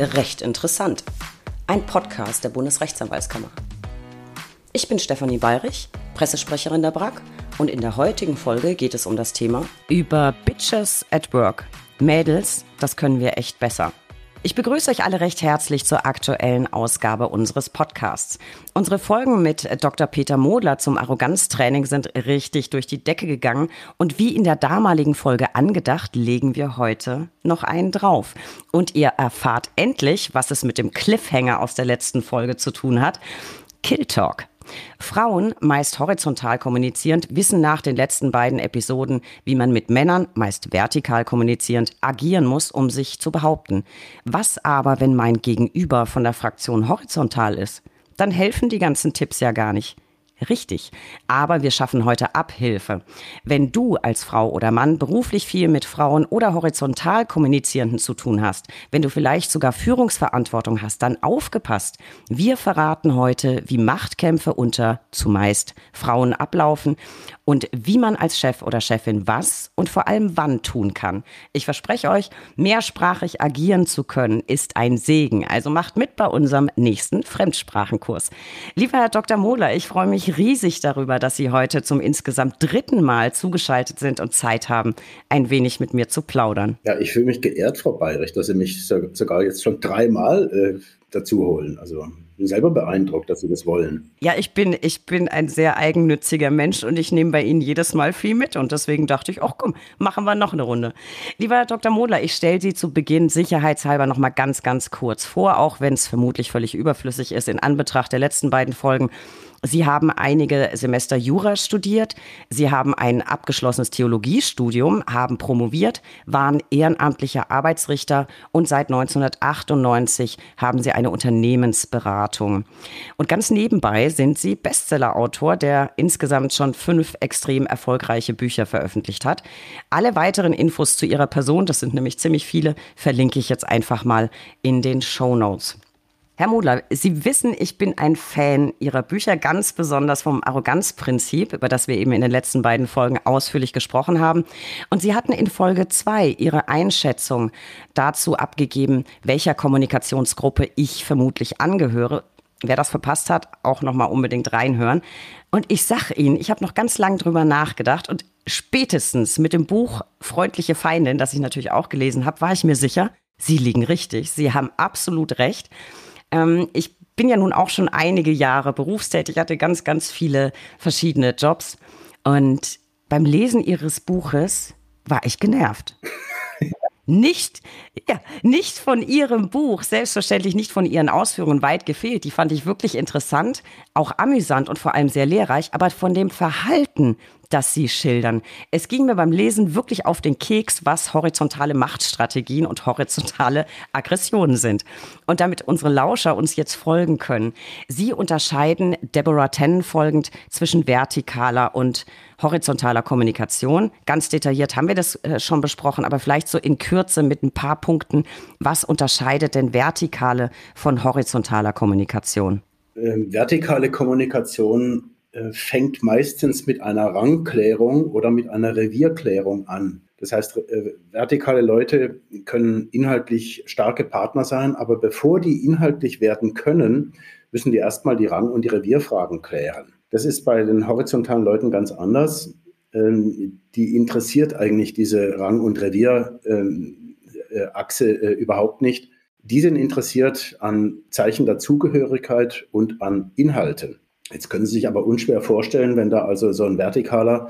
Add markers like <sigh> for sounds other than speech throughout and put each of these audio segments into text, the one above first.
Recht interessant. Ein Podcast der Bundesrechtsanwaltskammer. Ich bin Stefanie Bayrich, Pressesprecherin der BRAG und in der heutigen Folge geht es um das Thema über Bitches at Work. Mädels, das können wir echt besser. Ich begrüße euch alle recht herzlich zur aktuellen Ausgabe unseres Podcasts. Unsere Folgen mit Dr. Peter Modler zum Arroganztraining sind richtig durch die Decke gegangen und wie in der damaligen Folge angedacht, legen wir heute noch einen drauf. Und ihr erfahrt endlich, was es mit dem Cliffhanger aus der letzten Folge zu tun hat. Kill Talk. Frauen, meist horizontal kommunizierend, wissen nach den letzten beiden Episoden, wie man mit Männern, meist vertikal kommunizierend, agieren muss, um sich zu behaupten. Was aber, wenn mein Gegenüber von der Fraktion horizontal ist? Dann helfen die ganzen Tipps ja gar nicht. Richtig. Aber wir schaffen heute Abhilfe. Wenn du als Frau oder Mann beruflich viel mit Frauen oder horizontal kommunizierenden zu tun hast, wenn du vielleicht sogar Führungsverantwortung hast, dann aufgepasst. Wir verraten heute, wie Machtkämpfe unter zumeist Frauen ablaufen und wie man als Chef oder Chefin was und vor allem wann tun kann. Ich verspreche euch, mehrsprachig agieren zu können, ist ein Segen. Also macht mit bei unserem nächsten Fremdsprachenkurs. Lieber Herr Dr. Mohler, ich freue mich riesig darüber, dass Sie heute zum insgesamt dritten Mal zugeschaltet sind und Zeit haben, ein wenig mit mir zu plaudern. Ja, ich fühle mich geehrt, Frau Bayrich, dass Sie mich sogar jetzt schon dreimal äh, dazu holen. Also bin selber beeindruckt, dass Sie das wollen. Ja, ich bin, ich bin ein sehr eigennütziger Mensch und ich nehme bei Ihnen jedes Mal viel mit. Und deswegen dachte ich, ach komm, machen wir noch eine Runde. Lieber Herr Dr. Modler, ich stelle Sie zu Beginn sicherheitshalber noch mal ganz, ganz kurz vor, auch wenn es vermutlich völlig überflüssig ist in Anbetracht der letzten beiden Folgen. Sie haben einige Semester Jura studiert, Sie haben ein abgeschlossenes Theologiestudium, haben promoviert, waren ehrenamtlicher Arbeitsrichter und seit 1998 haben Sie eine Unternehmensberatung. Und ganz nebenbei sind Sie Bestsellerautor, der insgesamt schon fünf extrem erfolgreiche Bücher veröffentlicht hat. Alle weiteren Infos zu Ihrer Person, das sind nämlich ziemlich viele, verlinke ich jetzt einfach mal in den Show Notes. Herr Modler, Sie wissen, ich bin ein Fan Ihrer Bücher, ganz besonders vom Arroganzprinzip, über das wir eben in den letzten beiden Folgen ausführlich gesprochen haben. Und Sie hatten in Folge zwei Ihre Einschätzung dazu abgegeben, welcher Kommunikationsgruppe ich vermutlich angehöre. Wer das verpasst hat, auch noch mal unbedingt reinhören. Und ich sag Ihnen, ich habe noch ganz lang drüber nachgedacht und spätestens mit dem Buch Freundliche Feindin, das ich natürlich auch gelesen habe, war ich mir sicher, Sie liegen richtig. Sie haben absolut recht. Ähm, ich bin ja nun auch schon einige Jahre berufstätig, hatte ganz, ganz viele verschiedene Jobs. Und beim Lesen Ihres Buches war ich genervt. Nicht, ja, nicht von Ihrem Buch, selbstverständlich nicht von Ihren Ausführungen weit gefehlt. Die fand ich wirklich interessant, auch amüsant und vor allem sehr lehrreich, aber von dem Verhalten das Sie schildern. Es ging mir beim Lesen wirklich auf den Keks, was horizontale Machtstrategien und horizontale Aggressionen sind. Und damit unsere Lauscher uns jetzt folgen können. Sie unterscheiden Deborah Tennen folgend zwischen vertikaler und horizontaler Kommunikation. Ganz detailliert haben wir das äh, schon besprochen, aber vielleicht so in Kürze mit ein paar Punkten. Was unterscheidet denn vertikale von horizontaler Kommunikation? Ähm, vertikale Kommunikation äh, fängt meistens mit einer Rangklärung oder mit einer Revierklärung an. Das heißt, äh, vertikale Leute können inhaltlich starke Partner sein, aber bevor die inhaltlich werden können, müssen die erstmal die Rang- und die Revierfragen klären. Das ist bei den horizontalen Leuten ganz anders. Ähm, die interessiert eigentlich diese Rang- und Revierachse ähm, äh, überhaupt nicht. Die sind interessiert an Zeichen der Zugehörigkeit und an Inhalten. Jetzt können Sie sich aber unschwer vorstellen, wenn da also so ein Vertikaler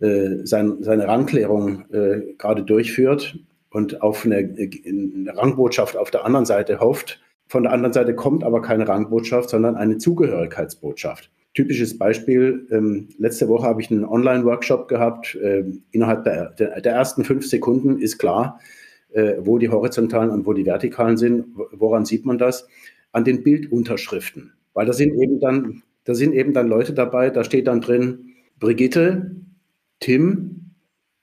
äh, sein, seine Rangklärung äh, gerade durchführt und auf eine, eine Rangbotschaft auf der anderen Seite hofft. Von der anderen Seite kommt aber keine Rangbotschaft, sondern eine Zugehörigkeitsbotschaft. Typisches Beispiel, ähm, letzte Woche habe ich einen Online-Workshop gehabt. Äh, innerhalb der, der, der, ersten fünf Sekunden ist klar, äh, wo die horizontalen und wo die vertikalen sind. Woran sieht man das? An den Bildunterschriften. Weil da sind eben dann da sind eben dann Leute dabei, da steht dann drin Brigitte, Tim,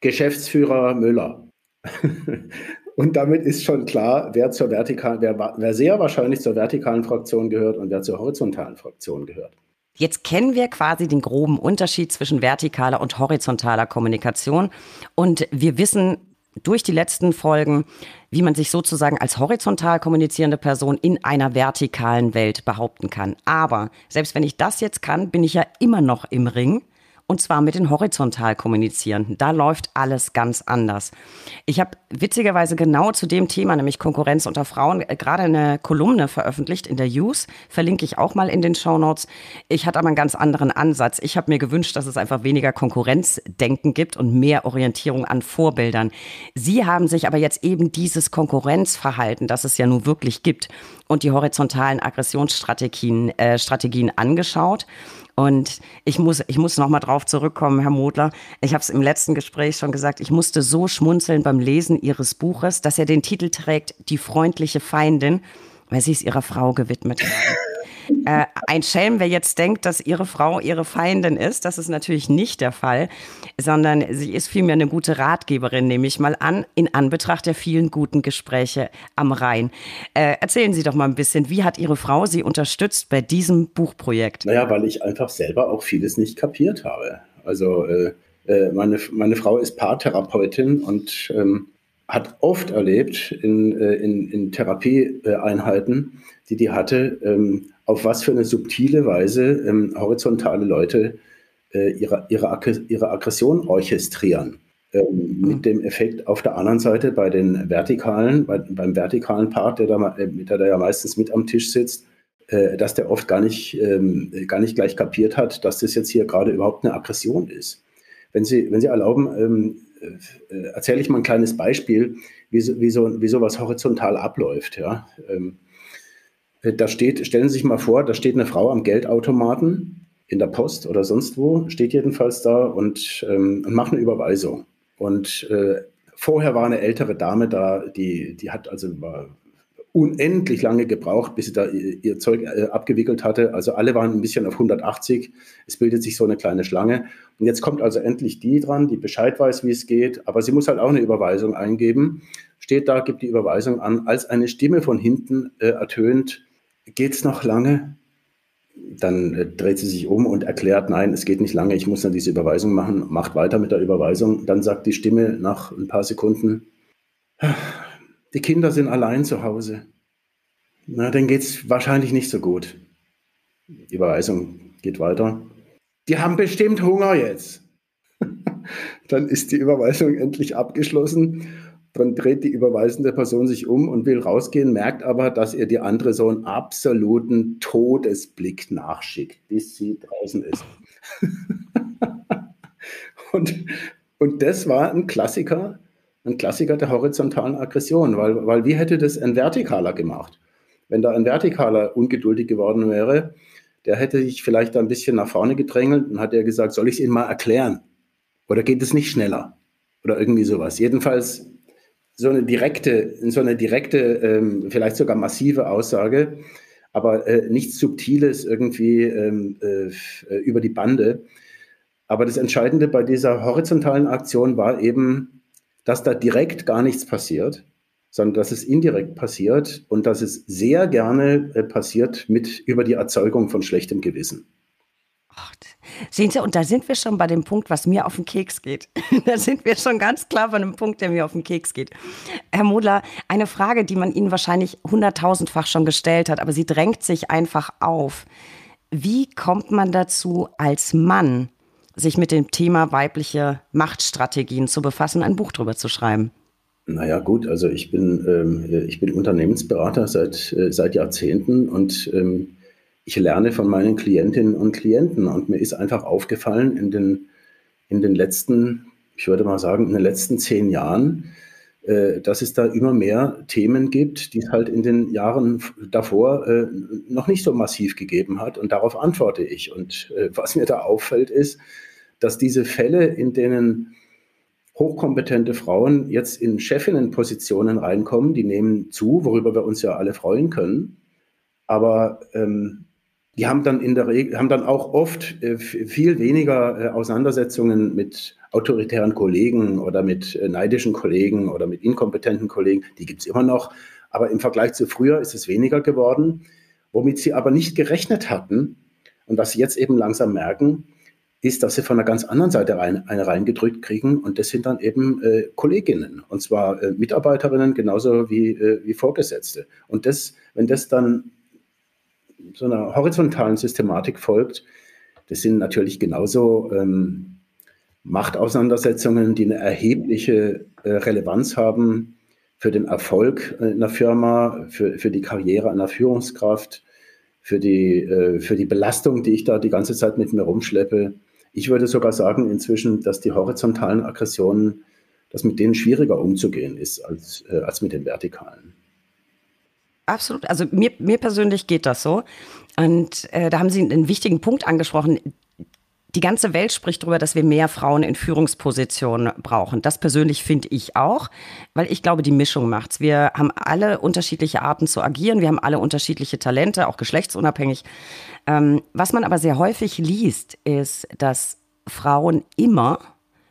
Geschäftsführer Müller. <laughs> und damit ist schon klar, wer zur vertikalen, wer, wer sehr wahrscheinlich zur vertikalen Fraktion gehört und wer zur horizontalen Fraktion gehört. Jetzt kennen wir quasi den groben Unterschied zwischen vertikaler und horizontaler Kommunikation. Und wir wissen, durch die letzten Folgen, wie man sich sozusagen als horizontal kommunizierende Person in einer vertikalen Welt behaupten kann. Aber selbst wenn ich das jetzt kann, bin ich ja immer noch im Ring und zwar mit den horizontal kommunizierenden. Da läuft alles ganz anders. Ich habe witzigerweise genau zu dem Thema, nämlich Konkurrenz unter Frauen, äh, gerade eine Kolumne veröffentlicht in der Use. Verlinke ich auch mal in den Show Notes. Ich hatte aber einen ganz anderen Ansatz. Ich habe mir gewünscht, dass es einfach weniger Konkurrenzdenken gibt und mehr Orientierung an Vorbildern. Sie haben sich aber jetzt eben dieses Konkurrenzverhalten, das es ja nun wirklich gibt, und die horizontalen Aggressionsstrategien äh, Strategien angeschaut und ich muss, ich muss noch mal drauf zurückkommen, Herr Modler. Ich habe es im letzten Gespräch schon gesagt. Ich musste so schmunzeln beim Lesen Ihres Buches, dass er den Titel trägt, Die freundliche Feindin, weil Sie es Ihrer Frau gewidmet haben. Äh, ein Schelm, wer jetzt denkt, dass ihre Frau ihre Feindin ist, das ist natürlich nicht der Fall, sondern sie ist vielmehr eine gute Ratgeberin, nehme ich mal an, in Anbetracht der vielen guten Gespräche am Rhein. Äh, erzählen Sie doch mal ein bisschen, wie hat Ihre Frau Sie unterstützt bei diesem Buchprojekt? Naja, weil ich einfach selber auch vieles nicht kapiert habe. Also äh, äh meine, meine Frau ist Paartherapeutin und ähm, hat oft erlebt in, äh, in, in Therapieeinheiten, die die hatte, ähm, auf was für eine subtile Weise ähm, horizontale Leute äh, ihre, ihre, ihre Aggression orchestrieren. Ähm, mhm. Mit dem Effekt auf der anderen Seite bei den vertikalen, bei, beim vertikalen Part, der da, äh, der da ja meistens mit am Tisch sitzt, äh, dass der oft gar nicht, ähm, gar nicht gleich kapiert hat, dass das jetzt hier gerade überhaupt eine Aggression ist. Wenn Sie, wenn Sie erlauben, ähm, äh, erzähle ich mal ein kleines Beispiel, wie, so, wie, so, wie sowas horizontal abläuft. Ja? Ähm, äh, da steht, stellen Sie sich mal vor, da steht eine Frau am Geldautomaten in der Post oder sonst wo, steht jedenfalls da und, ähm, macht eine Überweisung. Und äh, vorher war eine ältere Dame da, die, die hat also war unendlich lange gebraucht, bis sie da ihr Zeug äh, abgewickelt hatte. Also alle waren ein bisschen auf 180. Es bildet sich so eine kleine Schlange. Und jetzt kommt also endlich die dran, die Bescheid weiß, wie es geht. Aber sie muss halt auch eine Überweisung eingeben. Steht da, gibt die Überweisung an. Als eine Stimme von hinten äh, ertönt, geht's noch lange? Dann äh, dreht sie sich um und erklärt, nein, es geht nicht lange, ich muss dann diese Überweisung machen, macht weiter mit der Überweisung. Dann sagt die Stimme nach ein paar Sekunden, die Kinder sind allein zu Hause. Na, dann geht es wahrscheinlich nicht so gut. Die Überweisung geht weiter. Die haben bestimmt Hunger jetzt. <laughs> dann ist die Überweisung endlich abgeschlossen. Dann dreht die überweisende Person sich um und will rausgehen, merkt aber, dass ihr die andere so einen absoluten Todesblick nachschickt, bis sie draußen ist. <laughs> und, und das war ein Klassiker ein Klassiker der horizontalen Aggression, weil, weil wie hätte das ein Vertikaler gemacht? Wenn da ein Vertikaler ungeduldig geworden wäre, der hätte sich vielleicht ein bisschen nach vorne gedrängelt und hat er gesagt, soll ich es Ihnen mal erklären? Oder geht es nicht schneller? Oder irgendwie sowas. Jedenfalls so eine direkte, so eine direkte, ähm, vielleicht sogar massive Aussage, aber äh, nichts Subtiles irgendwie ähm, äh, über die Bande. Aber das Entscheidende bei dieser horizontalen Aktion war eben, dass da direkt gar nichts passiert, sondern dass es indirekt passiert und dass es sehr gerne äh, passiert mit über die Erzeugung von schlechtem Gewissen. Sehen Sie, und da sind wir schon bei dem Punkt, was mir auf den Keks geht. <laughs> da sind wir schon ganz klar bei einem Punkt, der mir auf den Keks geht. Herr Modler, eine Frage, die man Ihnen wahrscheinlich hunderttausendfach schon gestellt hat, aber sie drängt sich einfach auf. Wie kommt man dazu, als Mann sich mit dem Thema weibliche Machtstrategien zu befassen, ein Buch drüber zu schreiben? Naja, gut, also ich bin, ähm, ich bin Unternehmensberater seit, äh, seit Jahrzehnten und ähm, ich lerne von meinen Klientinnen und Klienten. Und mir ist einfach aufgefallen in den, in den letzten, ich würde mal sagen, in den letzten zehn Jahren, äh, dass es da immer mehr Themen gibt, die es halt in den Jahren davor äh, noch nicht so massiv gegeben hat. Und darauf antworte ich. Und äh, was mir da auffällt, ist, dass diese Fälle, in denen hochkompetente Frauen jetzt in Chefinnenpositionen reinkommen, die nehmen zu, worüber wir uns ja alle freuen können. Aber ähm, die haben dann in der Regel, haben dann auch oft äh, viel weniger äh, Auseinandersetzungen mit autoritären Kollegen oder mit äh, neidischen Kollegen oder mit inkompetenten Kollegen. Die gibt es immer noch. Aber im Vergleich zu früher ist es weniger geworden. Womit sie aber nicht gerechnet hatten und was sie jetzt eben langsam merken, ist, dass sie von einer ganz anderen Seite rein, eine reingedrückt kriegen und das sind dann eben äh, Kolleginnen und zwar äh, Mitarbeiterinnen genauso wie, äh, wie Vorgesetzte. Und das, wenn das dann so einer horizontalen Systematik folgt, das sind natürlich genauso ähm, Machtauseinandersetzungen, die eine erhebliche äh, Relevanz haben für den Erfolg einer Firma, für, für die Karriere einer Führungskraft, für die, äh, für die Belastung, die ich da die ganze Zeit mit mir rumschleppe. Ich würde sogar sagen inzwischen, dass die horizontalen Aggressionen, dass mit denen schwieriger umzugehen ist als, äh, als mit den vertikalen. Absolut. Also mir, mir persönlich geht das so. Und äh, da haben Sie einen wichtigen Punkt angesprochen die ganze Welt spricht darüber, dass wir mehr Frauen in Führungspositionen brauchen. Das persönlich finde ich auch, weil ich glaube, die Mischung macht's. Wir haben alle unterschiedliche Arten zu agieren. Wir haben alle unterschiedliche Talente, auch geschlechtsunabhängig. Ähm, was man aber sehr häufig liest, ist, dass Frauen immer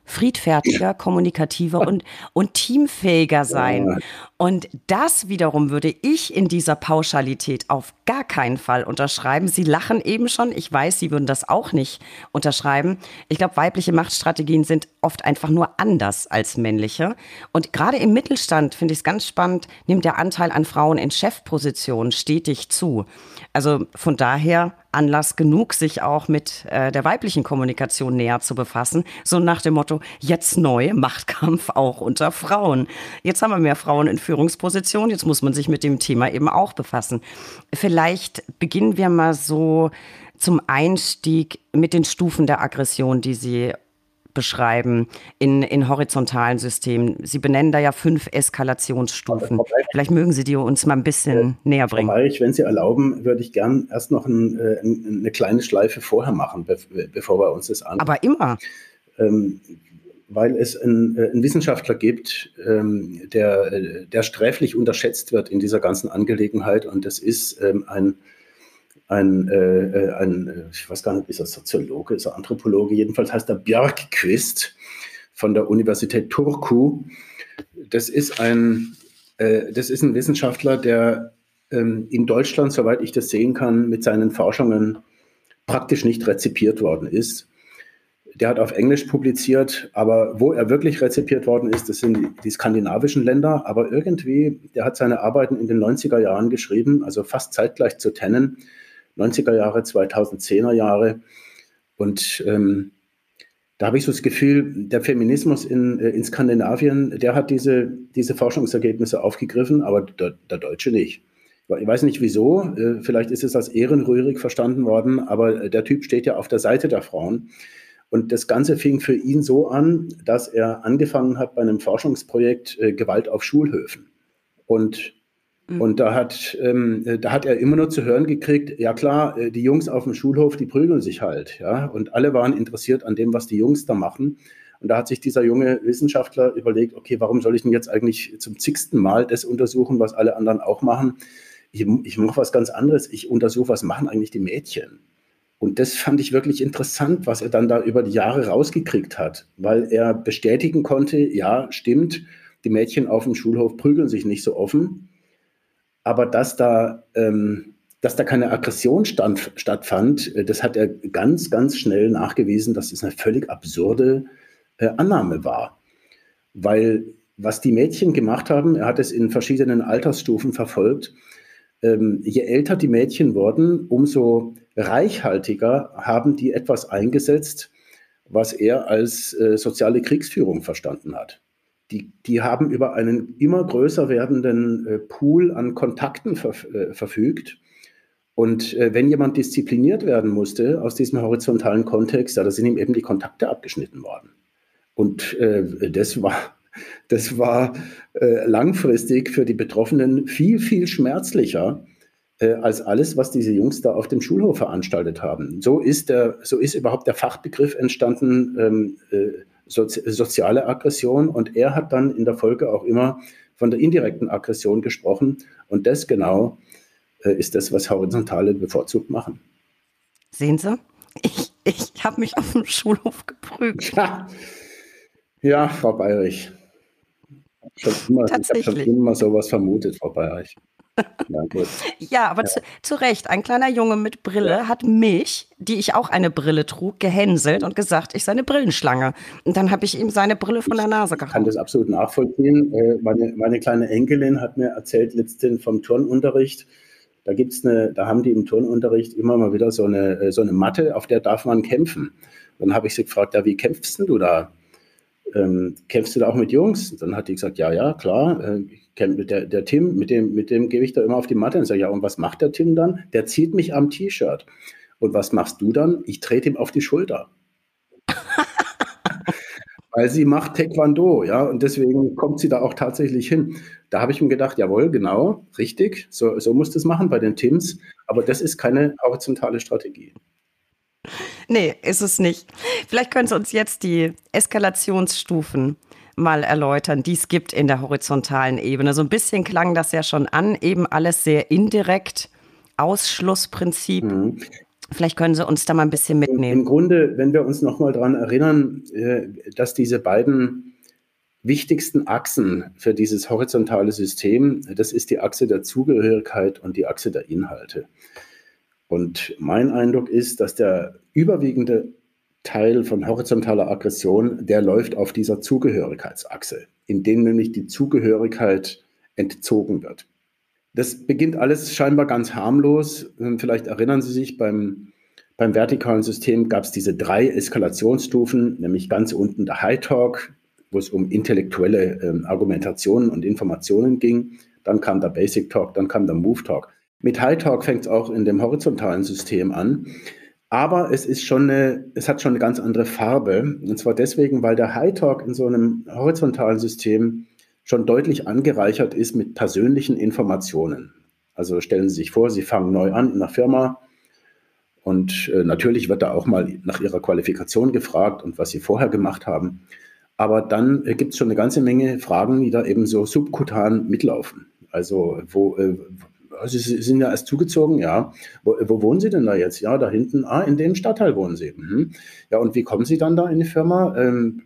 friedfertiger, kommunikativer und, und teamfähiger sein. Und das wiederum würde ich in dieser Pauschalität auf gar keinen Fall unterschreiben. Sie lachen eben schon. Ich weiß, Sie würden das auch nicht unterschreiben. Ich glaube, weibliche Machtstrategien sind oft einfach nur anders als männliche. Und gerade im Mittelstand finde ich es ganz spannend, nimmt der Anteil an Frauen in Chefpositionen stetig zu. Also von daher Anlass genug, sich auch mit äh, der weiblichen Kommunikation näher zu befassen. So nach dem Motto, jetzt neu, Machtkampf auch unter Frauen. Jetzt haben wir mehr Frauen in Führungspositionen, jetzt muss man sich mit dem Thema eben auch befassen. Vielleicht beginnen wir mal so zum Einstieg mit den Stufen der Aggression, die Sie beschreiben in, in horizontalen Systemen. Sie benennen da ja fünf Eskalationsstufen. Vielleicht mögen Sie die uns mal ein bisschen äh, näher bringen. Frau wenn Sie erlauben, würde ich gern erst noch ein, äh, ein, eine kleine Schleife vorher machen, bevor wir uns das anschauen. Aber immer. Ähm, weil es einen, äh, einen Wissenschaftler gibt, ähm, der, äh, der sträflich unterschätzt wird in dieser ganzen Angelegenheit. Und das ist ähm, ein ein, äh, äh, ein, äh, ich weiß gar nicht, ist er Soziologe, ist er Anthropologe, jedenfalls heißt er Björkquist von der Universität Turku. Das ist ein, äh, das ist ein Wissenschaftler, der ähm, in Deutschland, soweit ich das sehen kann, mit seinen Forschungen praktisch nicht rezipiert worden ist. Der hat auf Englisch publiziert, aber wo er wirklich rezipiert worden ist, das sind die, die skandinavischen Länder. Aber irgendwie, der hat seine Arbeiten in den 90er Jahren geschrieben, also fast zeitgleich zu Tennen 90er Jahre, 2010er Jahre. Und ähm, da habe ich so das Gefühl, der Feminismus in, äh, in Skandinavien, der hat diese, diese Forschungsergebnisse aufgegriffen, aber der, der Deutsche nicht. Ich weiß nicht wieso, äh, vielleicht ist es als ehrenrührig verstanden worden, aber der Typ steht ja auf der Seite der Frauen. Und das Ganze fing für ihn so an, dass er angefangen hat bei einem Forschungsprojekt äh, Gewalt auf Schulhöfen. Und Mhm. Und da hat, ähm, da hat er immer nur zu hören gekriegt, ja klar, äh, die Jungs auf dem Schulhof, die prügeln sich halt, ja. Und alle waren interessiert an dem, was die Jungs da machen. Und da hat sich dieser junge Wissenschaftler überlegt, okay, warum soll ich denn jetzt eigentlich zum zigsten Mal das untersuchen, was alle anderen auch machen? Ich, ich mache was ganz anderes. Ich untersuche, was machen eigentlich die Mädchen? Und das fand ich wirklich interessant, was er dann da über die Jahre rausgekriegt hat, weil er bestätigen konnte, ja, stimmt, die Mädchen auf dem Schulhof prügeln sich nicht so offen aber dass da, ähm, dass da keine Aggression stand, stattfand, äh, das hat er ganz, ganz schnell nachgewiesen, dass es eine völlig absurde äh, Annahme war. Weil was die Mädchen gemacht haben, er hat es in verschiedenen Altersstufen verfolgt, ähm, je älter die Mädchen wurden, umso reichhaltiger haben die etwas eingesetzt, was er als äh, soziale Kriegsführung verstanden hat die, die haben über einen immer größer werdenden äh, Pool an Kontakten ver, äh, verfügt. Und äh, wenn jemand diszipliniert werden musste aus diesem horizontalen Kontext, ja, da sind ihm eben die Kontakte abgeschnitten worden. Und äh, das war, das war äh, langfristig für die Betroffenen viel, viel schmerzlicher äh, als alles, was diese Jungs da auf dem Schulhof veranstaltet haben. So ist, der, so ist überhaupt der Fachbegriff entstanden. Ähm, Sozi soziale Aggression und er hat dann in der Folge auch immer von der indirekten Aggression gesprochen und das genau äh, ist das, was Horizontale bevorzugt machen. Sehen Sie, ich, ich habe mich auf dem Schulhof geprügelt. Ja, ja Frau Bayrich. Ich habe schon, immer, ich hab schon immer sowas vermutet, Frau Bayrich. Ja, ja aber ja. Zu, zu, Recht, ein kleiner Junge mit Brille ja. hat mich, die ich auch eine Brille trug, gehänselt und gesagt, ich sei eine Brillenschlange. Und dann habe ich ihm seine Brille von der Nase gehauen. Ich kann das absolut nachvollziehen. Äh, meine, meine kleine Enkelin hat mir erzählt letztens vom Turnunterricht, da gibt's eine, da haben die im Turnunterricht immer mal wieder so eine, äh, so eine Matte, auf der darf man kämpfen. Dann habe ich sie gefragt, ja, wie kämpfst du da? Ähm, kämpfst du da auch mit Jungs? Und dann hat die gesagt, ja, ja, klar. Äh, der, der Tim, mit dem, mit dem gebe ich da immer auf die Matte und sage, ja, und was macht der Tim dann? Der zieht mich am T-Shirt. Und was machst du dann? Ich trete ihm auf die Schulter. <laughs> Weil sie macht Taekwondo, ja, und deswegen kommt sie da auch tatsächlich hin. Da habe ich mir gedacht, jawohl, genau, richtig, so, so muss das machen bei den Teams, aber das ist keine horizontale Strategie. Nee, ist es nicht. Vielleicht können Sie uns jetzt die Eskalationsstufen mal erläutern, die es gibt in der horizontalen Ebene. So ein bisschen klang das ja schon an, eben alles sehr indirekt, Ausschlussprinzip. Mhm. Vielleicht können Sie uns da mal ein bisschen mitnehmen. Im Grunde, wenn wir uns nochmal daran erinnern, äh, dass diese beiden wichtigsten Achsen für dieses horizontale System, das ist die Achse der Zugehörigkeit und die Achse der Inhalte. Und mein Eindruck ist, dass der überwiegende Teil von horizontaler Aggression, der läuft auf dieser Zugehörigkeitsachse, in dem nämlich die Zugehörigkeit entzogen wird. Das beginnt alles scheinbar ganz harmlos. Vielleicht erinnern Sie sich, beim, beim vertikalen System gab es diese drei Eskalationsstufen, nämlich ganz unten der High Talk, wo es um intellektuelle ähm, Argumentationen und Informationen ging. Dann kam der Basic Talk, dann kam der Move Talk. Mit High Talk fängt es auch in dem horizontalen System an. Aber es ist schon eine, es hat schon eine ganz andere Farbe. Und zwar deswegen, weil der High Talk in so einem horizontalen System schon deutlich angereichert ist mit persönlichen Informationen. Also stellen Sie sich vor, Sie fangen neu an in einer Firma und äh, natürlich wird da auch mal nach Ihrer Qualifikation gefragt und was Sie vorher gemacht haben. Aber dann äh, gibt es schon eine ganze Menge Fragen, die da eben so subkutan mitlaufen. Also wo, äh, also Sie sind ja erst zugezogen, ja. Wo, wo, wohnen Sie denn da jetzt? Ja, da hinten, ah, in dem Stadtteil wohnen Sie. Mhm. Ja, und wie kommen Sie dann da in die Firma? Ähm,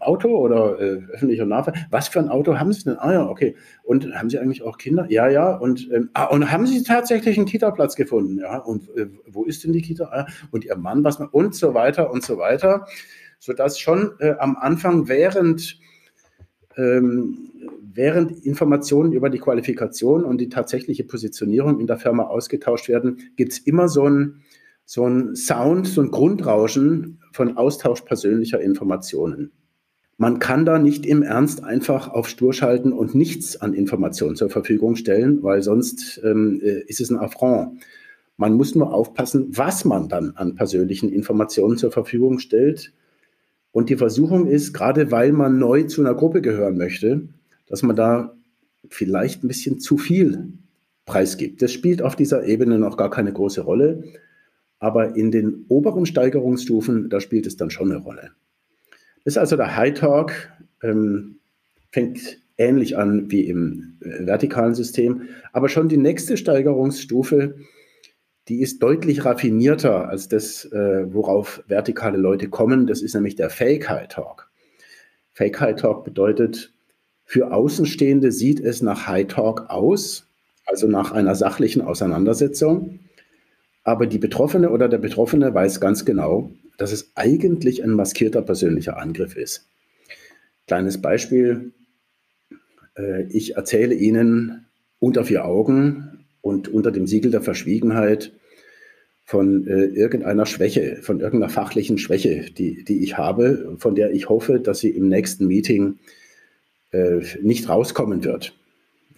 Auto oder äh, öffentlicher Nahverkehr? Was für ein Auto haben Sie denn? Ah ja, okay. Und haben Sie eigentlich auch Kinder? Ja, ja. Und, ähm, ah, und haben Sie tatsächlich einen Kita-Platz gefunden? Ja. Und äh, wo ist denn die Kita? Ah, und Ihr Mann, was und so weiter und so weiter. Sodass schon äh, am Anfang während ähm, während Informationen über die Qualifikation und die tatsächliche Positionierung in der Firma ausgetauscht werden, gibt es immer so ein, so ein Sound, so ein Grundrauschen von Austausch persönlicher Informationen. Man kann da nicht im Ernst einfach auf Stur schalten und nichts an Informationen zur Verfügung stellen, weil sonst ähm, äh, ist es ein Affront. Man muss nur aufpassen, was man dann an persönlichen Informationen zur Verfügung stellt. Und die Versuchung ist, gerade weil man neu zu einer Gruppe gehören möchte, dass man da vielleicht ein bisschen zu viel preisgibt. Das spielt auf dieser Ebene noch gar keine große Rolle, aber in den oberen Steigerungsstufen, da spielt es dann schon eine Rolle. Das ist also der High Talk, ähm, fängt ähnlich an wie im äh, vertikalen System, aber schon die nächste Steigerungsstufe, die ist deutlich raffinierter als das, äh, worauf vertikale Leute kommen. Das ist nämlich der Fake High Talk. Fake High Talk bedeutet, für Außenstehende sieht es nach High Talk aus, also nach einer sachlichen Auseinandersetzung. Aber die Betroffene oder der Betroffene weiß ganz genau, dass es eigentlich ein maskierter persönlicher Angriff ist. Kleines Beispiel. Äh, ich erzähle Ihnen unter vier Augen und unter dem Siegel der Verschwiegenheit von äh, irgendeiner Schwäche, von irgendeiner fachlichen Schwäche, die, die ich habe, von der ich hoffe, dass sie im nächsten Meeting äh, nicht rauskommen wird.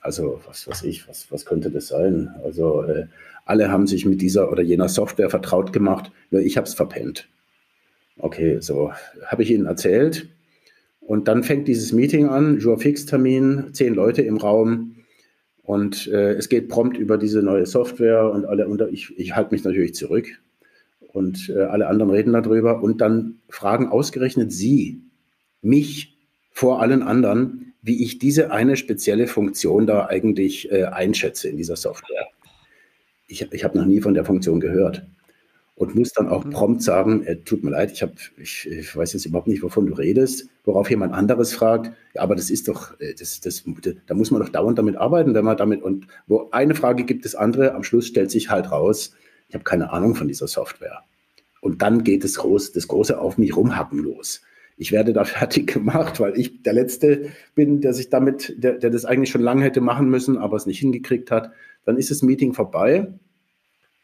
Also was weiß ich, was, was könnte das sein? Also äh, alle haben sich mit dieser oder jener Software vertraut gemacht, nur ich habe es verpennt. Okay, so habe ich Ihnen erzählt. Und dann fängt dieses Meeting an, Jour-Fix-Termin, zehn Leute im Raum. Und äh, es geht prompt über diese neue Software und alle unter, ich, ich halte mich natürlich zurück. Und äh, alle anderen reden darüber. Und dann fragen ausgerechnet Sie mich vor allen anderen, wie ich diese eine spezielle Funktion da eigentlich äh, einschätze in dieser Software. Ich, ich habe noch nie von der Funktion gehört. und muss dann auch mhm. prompt sagen, äh, tut mir leid, ich, hab, ich, ich, weiß jetzt überhaupt nicht, wovon du redest, worauf jemand anderes fragt, ja, aber das ist doch, äh, das, das, da muss man doch dauernd damit arbeiten, wenn man damit, und wo eine Frage gibt es andere, am Schluss stellt sich halt raus, ich habe keine Ahnung von dieser Software. Und dann geht das, groß, das große Auf mich rumhacken los. Ich werde da <laughs> fertig gemacht, weil ich der Letzte bin, der sich damit, der, der das eigentlich schon lange hätte machen müssen, aber es nicht hingekriegt hat. Dann ist das Meeting vorbei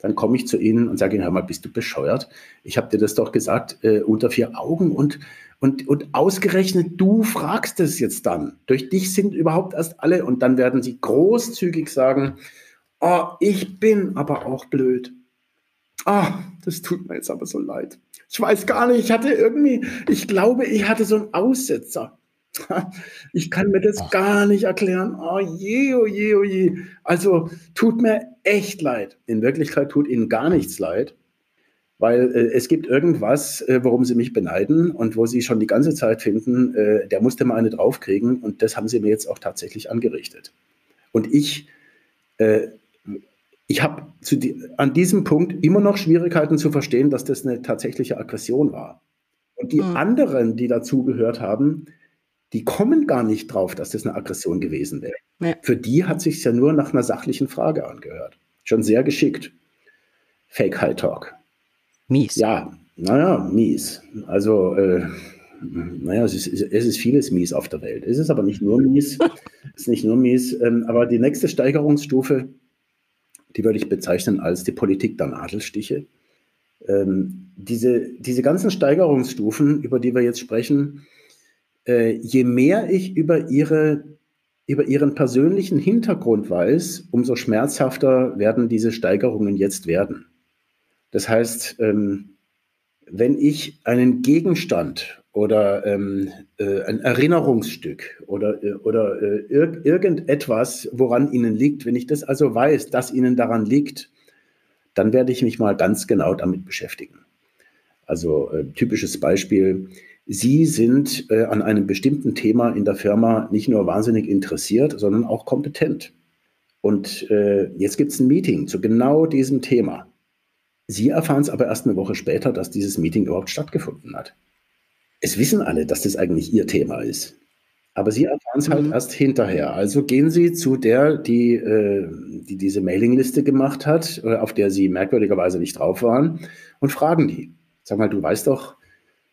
dann komme ich zu Ihnen und sage Ihnen, hör mal, bist du bescheuert? Ich habe dir das doch gesagt, äh, unter vier Augen und, und, und ausgerechnet du fragst es jetzt dann. Durch dich sind überhaupt erst alle und dann werden sie großzügig sagen, oh, ich bin aber auch blöd. Ah, oh, das tut mir jetzt aber so leid. Ich weiß gar nicht, ich hatte irgendwie, ich glaube, ich hatte so einen Aussetzer. <laughs> Ich kann mir das gar nicht erklären. Oh je, oh je, oh je. Also tut mir echt leid. In Wirklichkeit tut Ihnen gar nichts leid, weil äh, es gibt irgendwas, äh, worum Sie mich beneiden und wo Sie schon die ganze Zeit finden, äh, der musste mal eine draufkriegen und das haben Sie mir jetzt auch tatsächlich angerichtet. Und ich, äh, ich habe die, an diesem Punkt immer noch Schwierigkeiten zu verstehen, dass das eine tatsächliche Aggression war. Und die mhm. anderen, die dazugehört haben, die kommen gar nicht drauf, dass das eine Aggression gewesen wäre. Ja. Für die hat sich ja nur nach einer sachlichen Frage angehört. Schon sehr geschickt. Fake High Talk. Mies. Ja, naja, mies. Also, äh, naja, es ist, es ist vieles mies auf der Welt. Es ist aber nicht nur mies. es ist nicht nur mies. Ähm, aber die nächste Steigerungsstufe, die würde ich bezeichnen als die Politik der Nadelstiche. Ähm, diese, diese ganzen Steigerungsstufen, über die wir jetzt sprechen, äh, je mehr ich über, ihre, über ihren persönlichen Hintergrund weiß, umso schmerzhafter werden diese Steigerungen jetzt werden. Das heißt, ähm, wenn ich einen Gegenstand oder ähm, äh, ein Erinnerungsstück oder, äh, oder äh, ir irgendetwas, woran Ihnen liegt, wenn ich das also weiß, dass Ihnen daran liegt, dann werde ich mich mal ganz genau damit beschäftigen. Also äh, typisches Beispiel, Sie sind äh, an einem bestimmten Thema in der Firma nicht nur wahnsinnig interessiert, sondern auch kompetent. Und äh, jetzt gibt es ein Meeting zu genau diesem Thema. Sie erfahren es aber erst eine Woche später, dass dieses Meeting überhaupt stattgefunden hat. Es wissen alle, dass das eigentlich Ihr Thema ist. Aber Sie erfahren es halt mhm. erst hinterher. Also gehen Sie zu der, die, äh, die diese Mailingliste gemacht hat, äh, auf der Sie merkwürdigerweise nicht drauf waren, und fragen die. Sag mal, du weißt doch,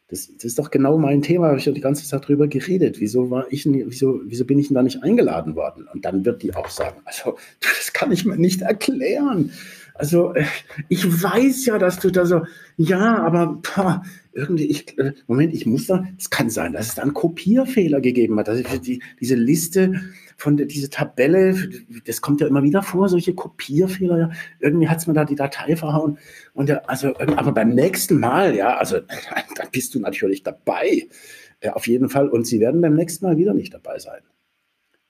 das, das, ist doch genau mein Thema, habe ich ja die ganze Zeit drüber geredet. Wieso war ich, wieso, wieso bin ich denn da nicht eingeladen worden? Und dann wird die auch sagen, also, das kann ich mir nicht erklären. Also, äh, ich weiß ja, dass du da so, ja, aber pah, irgendwie, ich, äh, Moment, ich muss da, es kann sein, dass es da einen Kopierfehler gegeben hat, dass ich die, diese Liste von der, diese Tabelle, das kommt ja immer wieder vor, solche Kopierfehler, ja. irgendwie hat es mir da die Datei verhauen. Und ja, also, aber beim nächsten Mal, ja, also <laughs> da bist du natürlich dabei. Ja, auf jeden Fall. Und sie werden beim nächsten Mal wieder nicht dabei sein.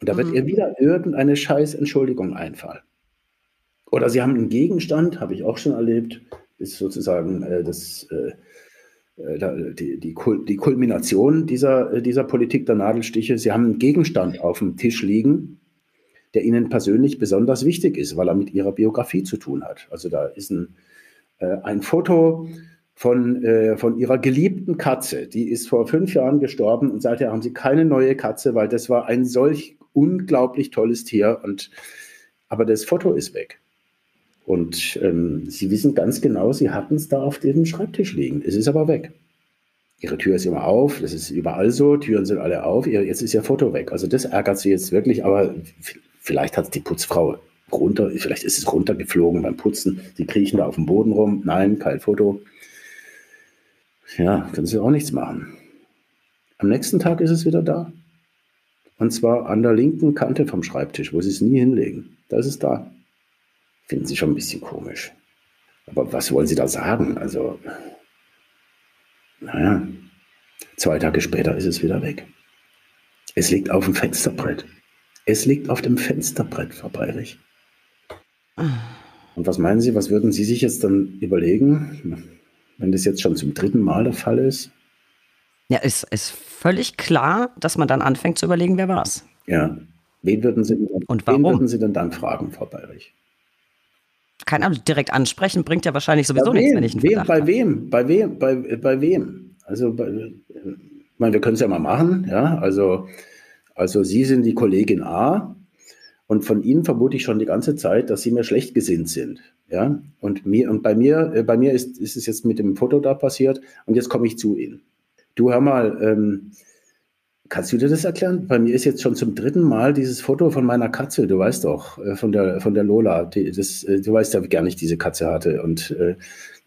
Und da wird mhm. ihr wieder irgendeine scheiß Entschuldigung einfallen. Oder sie haben einen Gegenstand, habe ich auch schon erlebt, ist sozusagen äh, das, äh, äh die, die, die, Kulmination dieser, äh, dieser Politik der Nadelstiche. Sie haben einen Gegenstand auf dem Tisch liegen, der ihnen persönlich besonders wichtig ist, weil er mit ihrer Biografie zu tun hat. Also da ist ein, äh, ein Foto von, äh, von ihrer geliebten Katze. Die ist vor fünf Jahren gestorben und seither haben sie keine neue Katze, weil das war ein solch unglaublich tolles Tier. Und, aber das Foto ist weg. Und ähm, sie wissen ganz genau, sie hatten es da auf diesem Schreibtisch liegen. Es ist aber weg. Ihre Tür ist immer auf, das ist überall so, Türen sind alle auf, jetzt ist ihr Foto weg. Also das ärgert sie jetzt wirklich, aber vielleicht hat die Putzfrau runter, vielleicht ist es runtergeflogen beim Putzen. Sie kriechen da auf dem Boden rum. Nein, kein Foto. Ja, können sie auch nichts machen. Am nächsten Tag ist es wieder da. Und zwar an der linken Kante vom Schreibtisch, wo sie es nie hinlegen. Da ist es da. Finden sie schon ein bisschen komisch. Aber was wollen sie da sagen? Also, naja, zwei Tage später ist es wieder weg. Es liegt auf dem Fensterbrett. Es liegt auf dem Fensterbrett, Frau Beirich. Und was meinen Sie, was würden Sie sich jetzt dann überlegen, wenn das jetzt schon zum dritten Mal der Fall ist? Ja, es ist völlig klar, dass man dann anfängt zu überlegen, wer war es. Ja. Wen würden Sie, Und warum? wen würden Sie denn dann fragen, Frau Bayrich? Keine Ahnung, direkt ansprechen bringt ja wahrscheinlich sowieso nichts, wenn ich einen wem, Bei wem? Bei wem? Bei, bei wem? Also, bei, ich meine, wir können es ja mal machen, ja. Also, also Sie sind die Kollegin A und von Ihnen vermute ich schon die ganze Zeit, dass Sie mir schlecht gesinnt sind. Ja, und mir und bei mir, äh, bei mir ist, ist es jetzt mit dem Foto da passiert und jetzt komme ich zu Ihnen. Du hör mal, ähm, kannst du dir das erklären? Bei mir ist jetzt schon zum dritten Mal dieses Foto von meiner Katze, du weißt doch, äh, von der, von der Lola. Die, das, äh, du weißt ja, wie gern ich diese Katze hatte. Und äh,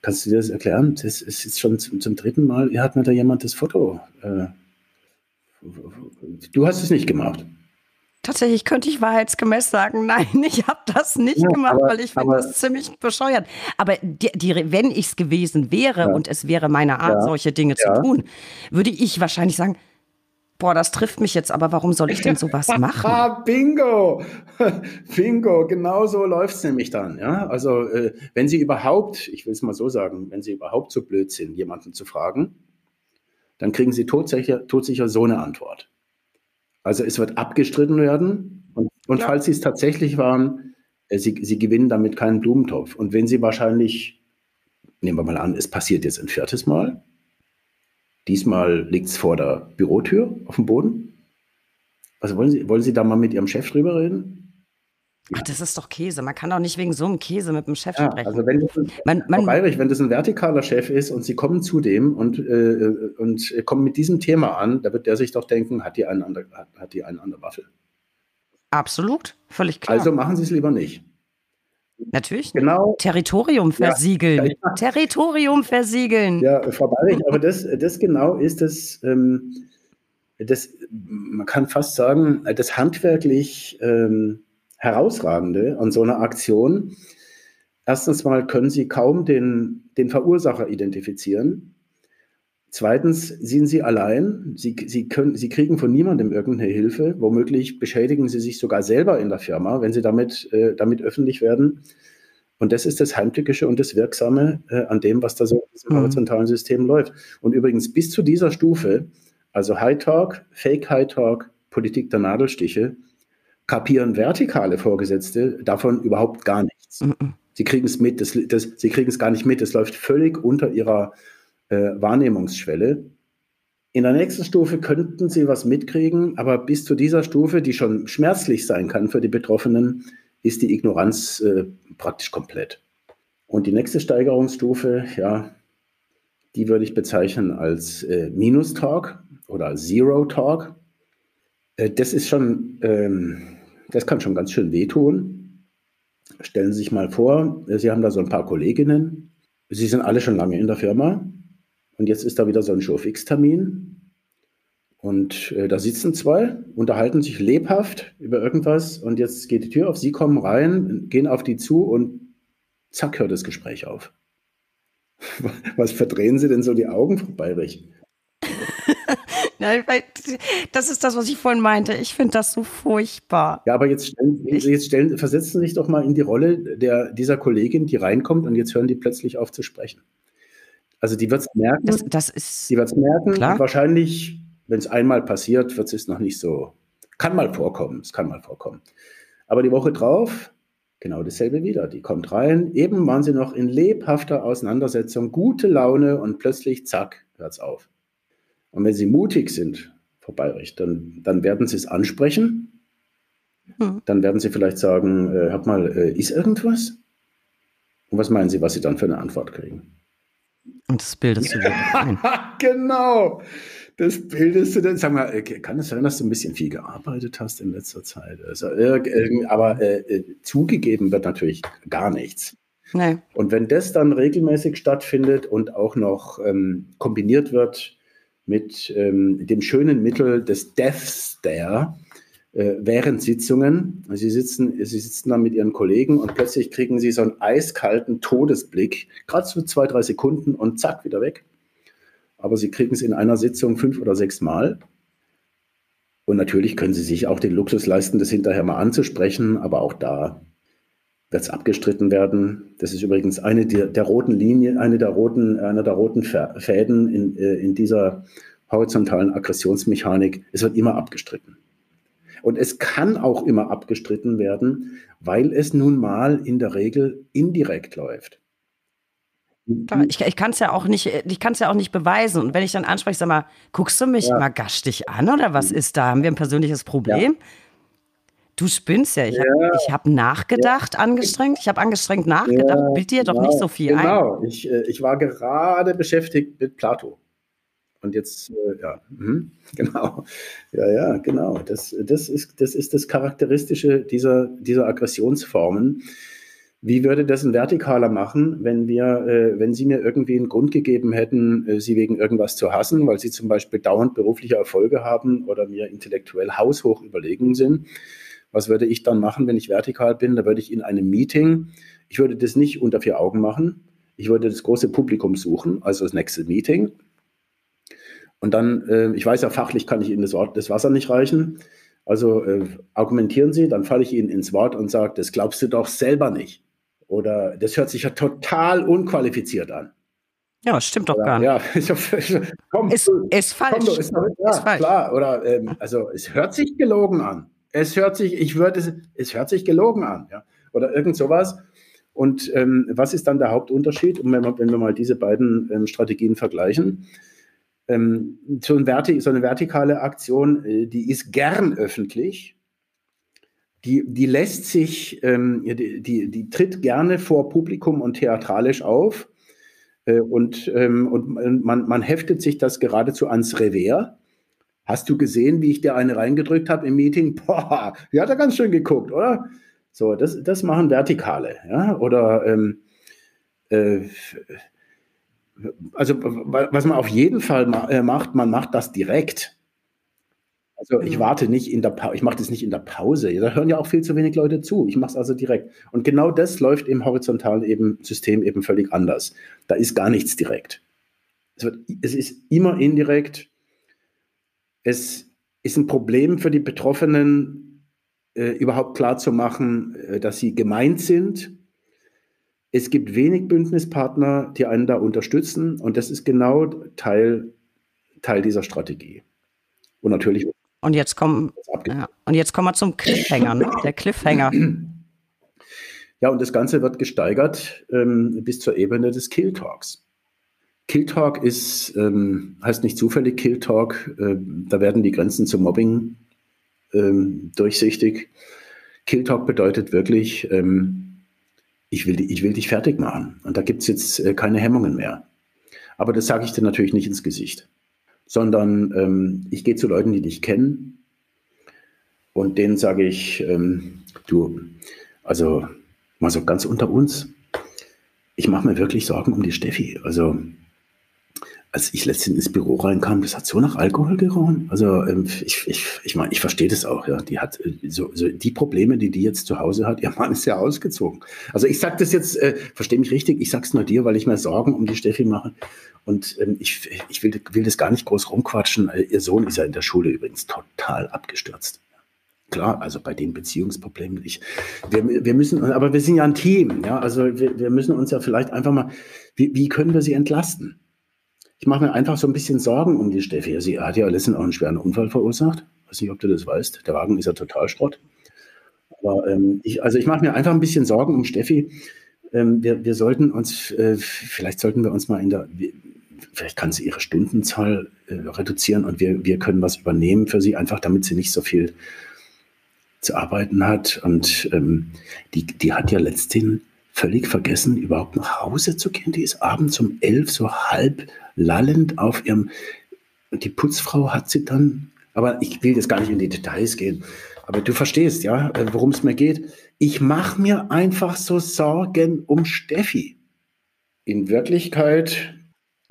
kannst du dir das erklären? Das ist jetzt schon zum, zum dritten Mal, hat mir da jemand das Foto. Äh, du hast es nicht gemacht. Tatsächlich könnte ich wahrheitsgemäß sagen, <laughs> nein, ich habe das nicht ja, gemacht, aber, weil ich finde das ziemlich bescheuert. Aber die, die, wenn ich es gewesen wäre ja. und es wäre meine Art, ja. solche Dinge zu tun, würde ich wahrscheinlich sagen, boah, das trifft mich jetzt, aber warum soll ich denn sowas <laughs> machen? Bingo! <laughs> Bingo, genau so läuft es nämlich dann. Ja? Also äh, wenn Sie überhaupt, ich will es mal so sagen, wenn Sie überhaupt so blöd sind, jemanden zu fragen, dann kriegen Sie todsicher, todsicher so eine Antwort. Also es wird abgestritten werden. Und, und ja. falls sie es tatsächlich waren, äh, sie, sie gewinnen damit keinen Blumentopf. Und wenn sie wahrscheinlich, nehmen wir mal an, es passiert jetzt ein viertes Mal, diesmal liegt es vor der Bürotür auf dem Boden. Also wollen Sie, wollen Sie da mal mit Ihrem Chef drüber reden? Ach, das ist doch Käse. Man kann doch nicht wegen so einem Käse mit dem Chef ja, sprechen. Also wenn das, man, man, Bayrich, wenn das ein vertikaler Chef ist und Sie kommen zu dem und, äh, und kommen mit diesem Thema an, da wird der sich doch denken, hat die einen an der, hat, hat die einen an der Waffel. Absolut, völlig klar. Also machen Sie es lieber nicht. Natürlich. Genau. Territorium versiegeln. Ja, ja. Territorium versiegeln. Ja, Frau Bayrich, aber das, das genau ist das, ähm, das, man kann fast sagen, das handwerklich ähm, Herausragende an so einer Aktion. Erstens mal können Sie kaum den, den Verursacher identifizieren. Zweitens sind Sie allein. Sie, Sie, können, Sie kriegen von niemandem irgendeine Hilfe. Womöglich beschädigen Sie sich sogar selber in der Firma, wenn Sie damit, äh, damit öffentlich werden. Und das ist das Heimtückische und das Wirksame äh, an dem, was da so diesem mhm. horizontalen System läuft. Und übrigens bis zu dieser Stufe, also High Talk, Fake High Talk, Politik der Nadelstiche, kapieren vertikale Vorgesetzte davon überhaupt gar nichts. Mhm. Sie kriegen es mit, das, das, sie kriegen es gar nicht mit, es läuft völlig unter ihrer äh, Wahrnehmungsschwelle. In der nächsten Stufe könnten sie was mitkriegen, aber bis zu dieser Stufe, die schon schmerzlich sein kann für die Betroffenen, ist die Ignoranz äh, praktisch komplett. Und die nächste Steigerungsstufe, ja, die würde ich bezeichnen als äh, Minus-Talk oder Zero-Talk. Äh, das ist schon, ähm, das kann schon ganz schön wehtun. Stellen Sie sich mal vor, Sie haben da so ein paar Kolleginnen. Sie sind alle schon lange in der Firma. Und jetzt ist da wieder so ein Showfix-Termin. Und äh, da sitzen zwei, unterhalten sich lebhaft über irgendwas. Und jetzt geht die Tür auf, Sie kommen rein, gehen auf die zu und zack, hört das Gespräch auf. <laughs> Was verdrehen Sie denn so die Augen, Frau Bayrich? <laughs> das ist das, was ich vorhin meinte. Ich finde das so furchtbar. Ja, aber jetzt, stellen, jetzt stellen, versetzen Sie sich doch mal in die Rolle der, dieser Kollegin, die reinkommt und jetzt hören die plötzlich auf zu sprechen. Also die wird es merken. Das, das ist die wird es merken. Klar. wahrscheinlich, wenn es einmal passiert, wird es noch nicht so. Kann mal vorkommen. Es kann mal vorkommen. Aber die Woche drauf, genau dasselbe wieder. Die kommt rein. Eben waren sie noch in lebhafter Auseinandersetzung, gute Laune und plötzlich, zack, hört es auf. Und wenn Sie mutig sind, Frau Bayrich, dann, dann werden Sie es ansprechen. Hm. Dann werden Sie vielleicht sagen, äh, hab mal, äh, ist irgendwas? Und was meinen Sie, was Sie dann für eine Antwort kriegen? Und das bildest du dir <laughs> ein. genau. Das bildest du dann. Sag mal, kann es sein, dass du ein bisschen viel gearbeitet hast in letzter Zeit? Also, äh, aber äh, äh, zugegeben wird natürlich gar nichts. Nee. Und wenn das dann regelmäßig stattfindet und auch noch ähm, kombiniert wird mit ähm, dem schönen Mittel des Death Stare während Sitzungen. Sie sitzen, sie sitzen dann mit ihren Kollegen und plötzlich kriegen sie so einen eiskalten Todesblick, gerade so zwei, drei Sekunden und zack, wieder weg. Aber sie kriegen es in einer Sitzung fünf oder sechs Mal. Und natürlich können sie sich auch den Luxus leisten, das hinterher mal anzusprechen, aber auch da wird es abgestritten werden. Das ist übrigens eine der, der, roten Linie, eine der roten, einer der roten Fäden in, äh, in dieser horizontalen Aggressionsmechanik. Es wird immer abgestritten. Und es kann auch immer abgestritten werden, weil es nun mal in der Regel indirekt läuft. Ich, ich kann es ja auch nicht, ich kann es ja auch nicht beweisen. Und wenn ich dann anspreche, sag mal, guckst du mich ja. mal dich an oder was ist da? Haben wir ein persönliches Problem? Ja. Du spinnst ja. Ich habe ja. hab nachgedacht, angestrengt. Ich habe angestrengt nachgedacht. Bild dir doch nicht so viel genau. ein. Genau. Ich, äh, ich war gerade beschäftigt mit Plato. Und jetzt, äh, ja, mhm, <laughs> genau. Ja, ja, genau. Das, das, ist, das ist das Charakteristische dieser, dieser Aggressionsformen. Wie würde das ein Vertikaler machen, wenn wir, äh, wenn Sie mir irgendwie einen Grund gegeben hätten, äh, Sie wegen irgendwas zu hassen, weil Sie zum Beispiel dauernd berufliche Erfolge haben oder mir intellektuell haushoch überlegen sind? Was würde ich dann machen, wenn ich vertikal bin? Da würde ich in einem Meeting, ich würde das nicht unter vier Augen machen. Ich würde das große Publikum suchen, also das nächste Meeting. Und dann, äh, ich weiß ja, fachlich kann ich Ihnen das, Wort, das Wasser nicht reichen. Also äh, argumentieren Sie, dann falle ich Ihnen ins Wort und sage, das glaubst du doch selber nicht. Oder das hört sich ja total unqualifiziert an. Ja, stimmt doch gar nicht. Ja, <laughs> komm, ist, ist falsch. Komm, ist, ja, ist falsch. Klar, oder ähm, also es hört sich gelogen an. Es hört sich, ich würde es, es hört sich gelogen an, ja. Oder irgend sowas. Und ähm, was ist dann der Hauptunterschied? Und wenn wir, wenn wir mal diese beiden ähm, Strategien vergleichen, ähm, so, ein so, eine vertikale Aktion, äh, die ist gern öffentlich, die, die lässt sich, ähm, die, die, die, tritt gerne vor Publikum und theatralisch auf. Äh, und ähm, und man, man heftet sich das geradezu ans Revers. Hast du gesehen, wie ich dir eine reingedrückt habe im Meeting? <laughs> Boah, die hat er ganz schön geguckt, oder? So, das, das machen Vertikale, ja, oder ähm, äh, also was man auf jeden Fall äh, macht, man macht das direkt. Also ich warte nicht in der Pause, ich mache das nicht in der Pause. Da hören ja auch viel zu wenig Leute zu. Ich mache es also direkt. Und genau das läuft im horizontalen eben System eben völlig anders. Da ist gar nichts direkt. Es, wird, es ist immer indirekt. Es ist ein Problem für die Betroffenen, äh, überhaupt klar zu machen, äh, dass sie gemeint sind. Es gibt wenig Bündnispartner, die einen da unterstützen. Und das ist genau Teil, Teil dieser Strategie. Und natürlich und jetzt kommen, ja, und jetzt kommen wir zum Cliffhanger, ne? der Cliffhanger. <clears throat> Ja, und das Ganze wird gesteigert ähm, bis zur Ebene des Kill Talks. Kill Talk ist, ähm, heißt nicht zufällig Kill Talk, äh, da werden die Grenzen zum Mobbing ähm, durchsichtig. Kill Talk bedeutet wirklich, ähm, ich, will, ich will dich fertig machen. Und da gibt es jetzt äh, keine Hemmungen mehr. Aber das sage ich dir natürlich nicht ins Gesicht sondern ähm, ich gehe zu Leuten, die dich kennen und denen sage ich, ähm, du, also mal so ganz unter uns, ich mache mir wirklich Sorgen um die Steffi. Also als ich letztens ins Büro reinkam, das hat so nach Alkohol gerochen. Also ähm, ich, ich, ich meine, ich verstehe das auch. Ja, die hat äh, so, so, die Probleme, die die jetzt zu Hause hat. <laughs> Ihr Mann ist ja ausgezogen. Also ich sage das jetzt, äh, verstehe mich richtig. Ich sage es nur dir, weil ich mir Sorgen um die Steffi mache. Und ähm, ich, ich will, will das gar nicht groß rumquatschen. Äh, ihr Sohn ist ja in der Schule übrigens total abgestürzt. Klar, also bei den Beziehungsproblemen, ich, wir, wir müssen, aber wir sind ja ein Team, ja, also wir, wir müssen uns ja vielleicht einfach mal, wie, wie können wir sie entlasten? Ich mache mir einfach so ein bisschen Sorgen um die Steffi. Sie hat ja letztens auch einen schweren Unfall verursacht. Ich weiß nicht, ob du das weißt. Der Wagen ist ja total Schrott. Aber ähm, ich, also ich mache mir einfach ein bisschen Sorgen um Steffi. Ähm, wir, wir sollten uns, äh, vielleicht sollten wir uns mal in der, vielleicht kann sie ihre Stundenzahl äh, reduzieren und wir, wir können was übernehmen für sie, einfach damit sie nicht so viel zu arbeiten hat. Und ähm, die, die hat ja letztendlich völlig vergessen, überhaupt nach Hause zu gehen. Die ist abends um elf so halb lallend auf ihrem. Und die Putzfrau hat sie dann, aber ich will jetzt gar nicht in die Details gehen. Aber du verstehst, ja, äh, worum es mir geht. Ich mache mir einfach so Sorgen um Steffi. In Wirklichkeit